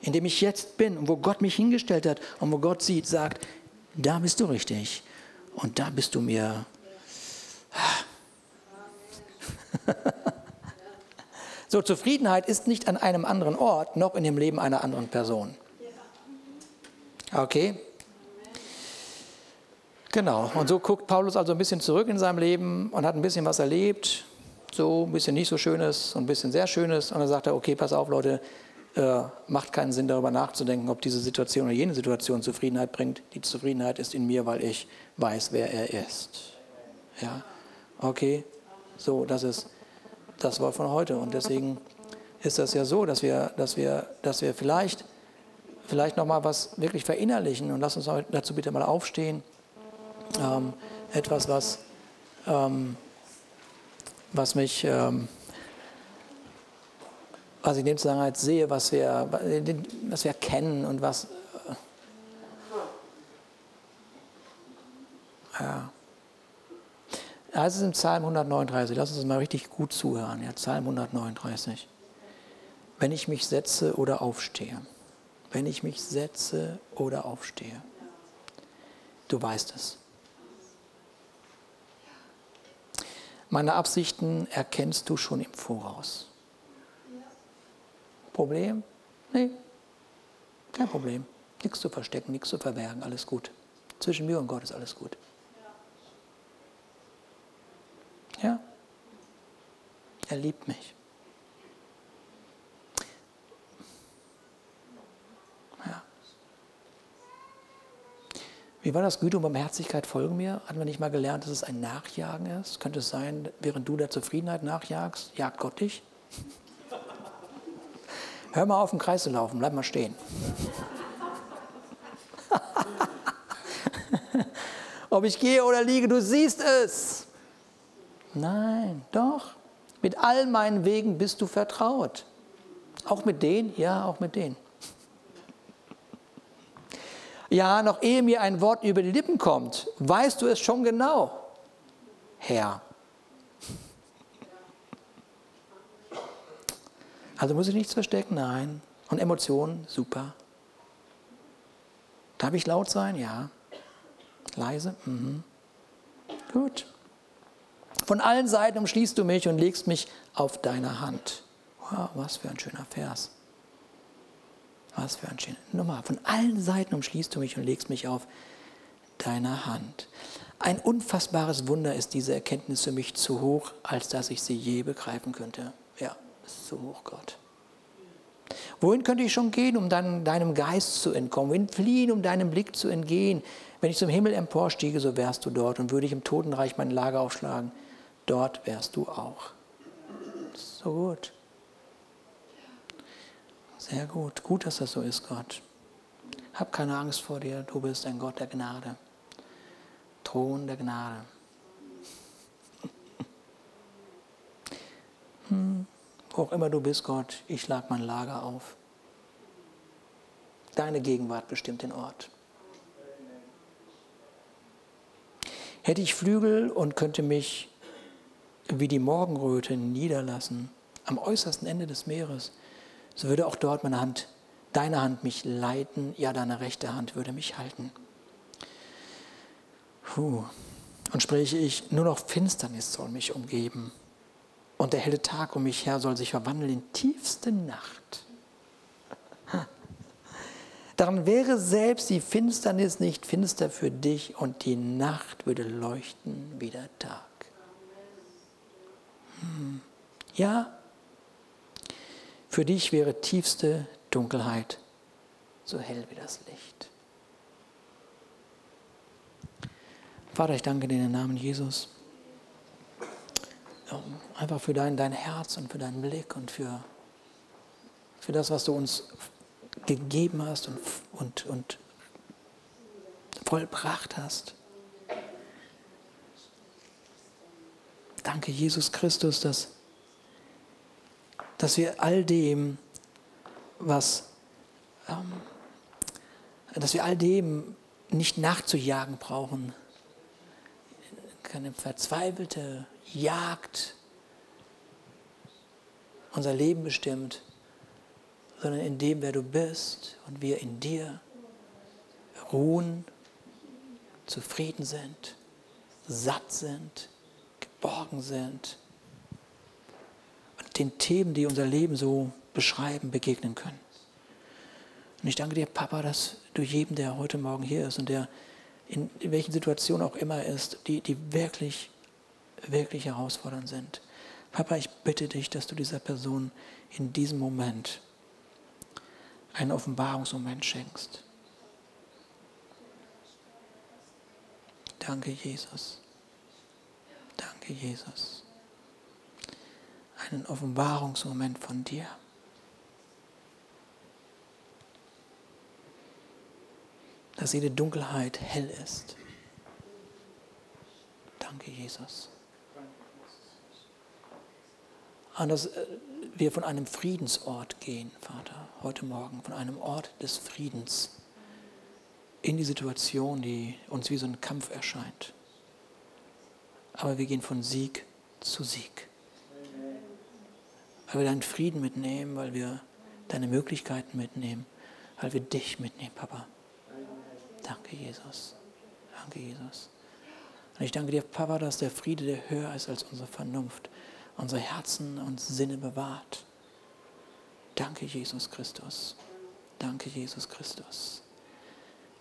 Speaker 1: Indem ich jetzt bin und wo Gott mich hingestellt hat und wo Gott sieht, sagt, da bist du richtig und da bist du mir. So, Zufriedenheit ist nicht an einem anderen Ort, noch in dem Leben einer anderen Person. Okay? Genau, und so guckt Paulus also ein bisschen zurück in seinem Leben und hat ein bisschen was erlebt, so ein bisschen nicht so Schönes und ein bisschen sehr Schönes. Und dann sagt er, okay, pass auf Leute, äh, macht keinen Sinn darüber nachzudenken, ob diese Situation oder jene Situation Zufriedenheit bringt. Die Zufriedenheit ist in mir, weil ich weiß, wer er ist. Ja, okay, so, das ist das war von heute. Und deswegen ist das ja so, dass wir, dass wir, dass wir vielleicht, vielleicht nochmal was wirklich verinnerlichen und lass uns dazu bitte mal aufstehen. Ähm, etwas, was, ähm, was mich, ähm, was ich in dem Zusammenhang sehe, was wir, was wir kennen und was. Äh, ja. Das ist im Psalm 139. Lass uns mal richtig gut zuhören. Ja, Psalm 139. wenn ich mich setze oder aufstehe. Wenn ich mich setze oder aufstehe. Du weißt es. Meine Absichten erkennst du schon im Voraus. Problem? Nee, kein Problem. Nichts zu verstecken, nichts zu verbergen, alles gut. Zwischen mir und Gott ist alles gut. Ja? Er liebt mich. Wie war das? Güte und Barmherzigkeit folgen mir? Hatten wir nicht mal gelernt, dass es ein Nachjagen ist? Könnte es sein, während du der Zufriedenheit nachjagst, jagt Gott dich? Hör mal auf, im Kreis zu laufen, bleib mal stehen. Ob ich gehe oder liege, du siehst es. Nein, doch. Mit all meinen Wegen bist du vertraut. Auch mit denen? Ja, auch mit denen. Ja, noch ehe mir ein Wort über die Lippen kommt, weißt du es schon genau, Herr. Also muss ich nichts verstecken? Nein. Und Emotionen? Super. Darf ich laut sein? Ja. Leise? Mhm. Gut. Von allen Seiten umschließt du mich und legst mich auf deine Hand. Wow, was für ein schöner Vers. Was für ein schöner. Nochmal, von allen Seiten umschließt du mich und legst mich auf deine Hand. Ein unfassbares Wunder ist diese Erkenntnis für mich zu hoch, als dass ich sie je begreifen könnte. Ja, ist zu hoch, Gott. Wohin könnte ich schon gehen, um dein, deinem Geist zu entkommen? Wohin fliehen, um deinem Blick zu entgehen? Wenn ich zum Himmel emporstiege, so wärst du dort. Und würde ich im Totenreich mein Lager aufschlagen, dort wärst du auch. So gut. Sehr gut. Gut, dass das so ist, Gott. Hab keine Angst vor dir. Du bist ein Gott der Gnade. Thron der Gnade. Hm. Wo auch immer du bist, Gott, ich lag mein Lager auf. Deine Gegenwart bestimmt den Ort. Hätte ich Flügel und könnte mich wie die Morgenröte niederlassen, am äußersten Ende des Meeres, so würde auch dort meine Hand, deine Hand mich leiten, ja, deine rechte Hand würde mich halten. Puh. Und spreche ich, nur noch Finsternis soll mich umgeben. Und der helle Tag um mich her soll sich verwandeln in tiefste Nacht. Daran wäre selbst die Finsternis nicht finster für dich und die Nacht würde leuchten wie der Tag. Hm. Ja, für dich wäre tiefste Dunkelheit so hell wie das Licht. Vater, ich danke dir in den Namen Jesus. Einfach für dein, dein Herz und für deinen Blick und für, für das, was du uns gegeben hast und, und, und vollbracht hast. Danke, Jesus Christus, dass, dass wir all dem, was, ähm, dass wir all dem nicht nachzujagen brauchen. Keine verzweifelte Jagd unser Leben bestimmt, sondern in dem, wer du bist und wir in dir ruhen, zufrieden sind, satt sind, geborgen sind den Themen, die unser Leben so beschreiben, begegnen können. Und ich danke dir, Papa, dass du jedem, der heute Morgen hier ist und der in, welchen Situationen auch immer ist, die, die wirklich, wirklich herausfordernd sind. Papa, ich bitte dich, dass du dieser Person in diesem Moment einen Offenbarungsmoment schenkst. Danke, Jesus. Danke, Jesus. Einen Offenbarungsmoment von dir. Dass jede Dunkelheit hell ist. Danke, Jesus. Und dass äh, wir von einem Friedensort gehen, Vater, heute Morgen, von einem Ort des Friedens in die Situation, die uns wie so ein Kampf erscheint. Aber wir gehen von Sieg zu Sieg. Weil wir deinen Frieden mitnehmen, weil wir deine Möglichkeiten mitnehmen, weil wir dich mitnehmen, Papa. Danke, Jesus. Danke, Jesus. Und ich danke dir, Papa, dass der Friede, der höher ist als unsere Vernunft, unsere Herzen und Sinne bewahrt. Danke, Jesus Christus. Danke, Jesus Christus.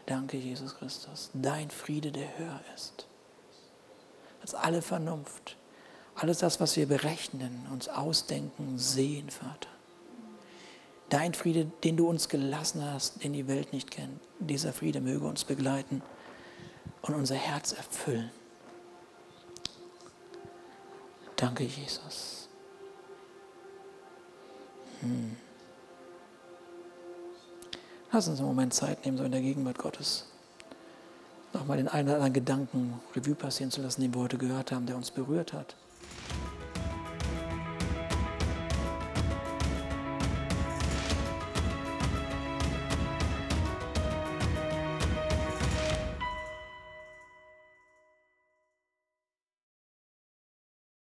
Speaker 1: Danke, Jesus Christus. Dein Friede, der höher ist als alle Vernunft. Alles das, was wir berechnen, uns ausdenken, sehen, Vater. Dein Friede, den du uns gelassen hast, den die Welt nicht kennt, dieser Friede möge uns begleiten und unser Herz erfüllen. Danke, Jesus. Hm. Lass uns einen Moment Zeit nehmen, so in der Gegenwart Gottes. Nochmal den einen oder anderen Gedanken Revue passieren zu lassen, den wir heute gehört haben, der uns berührt hat.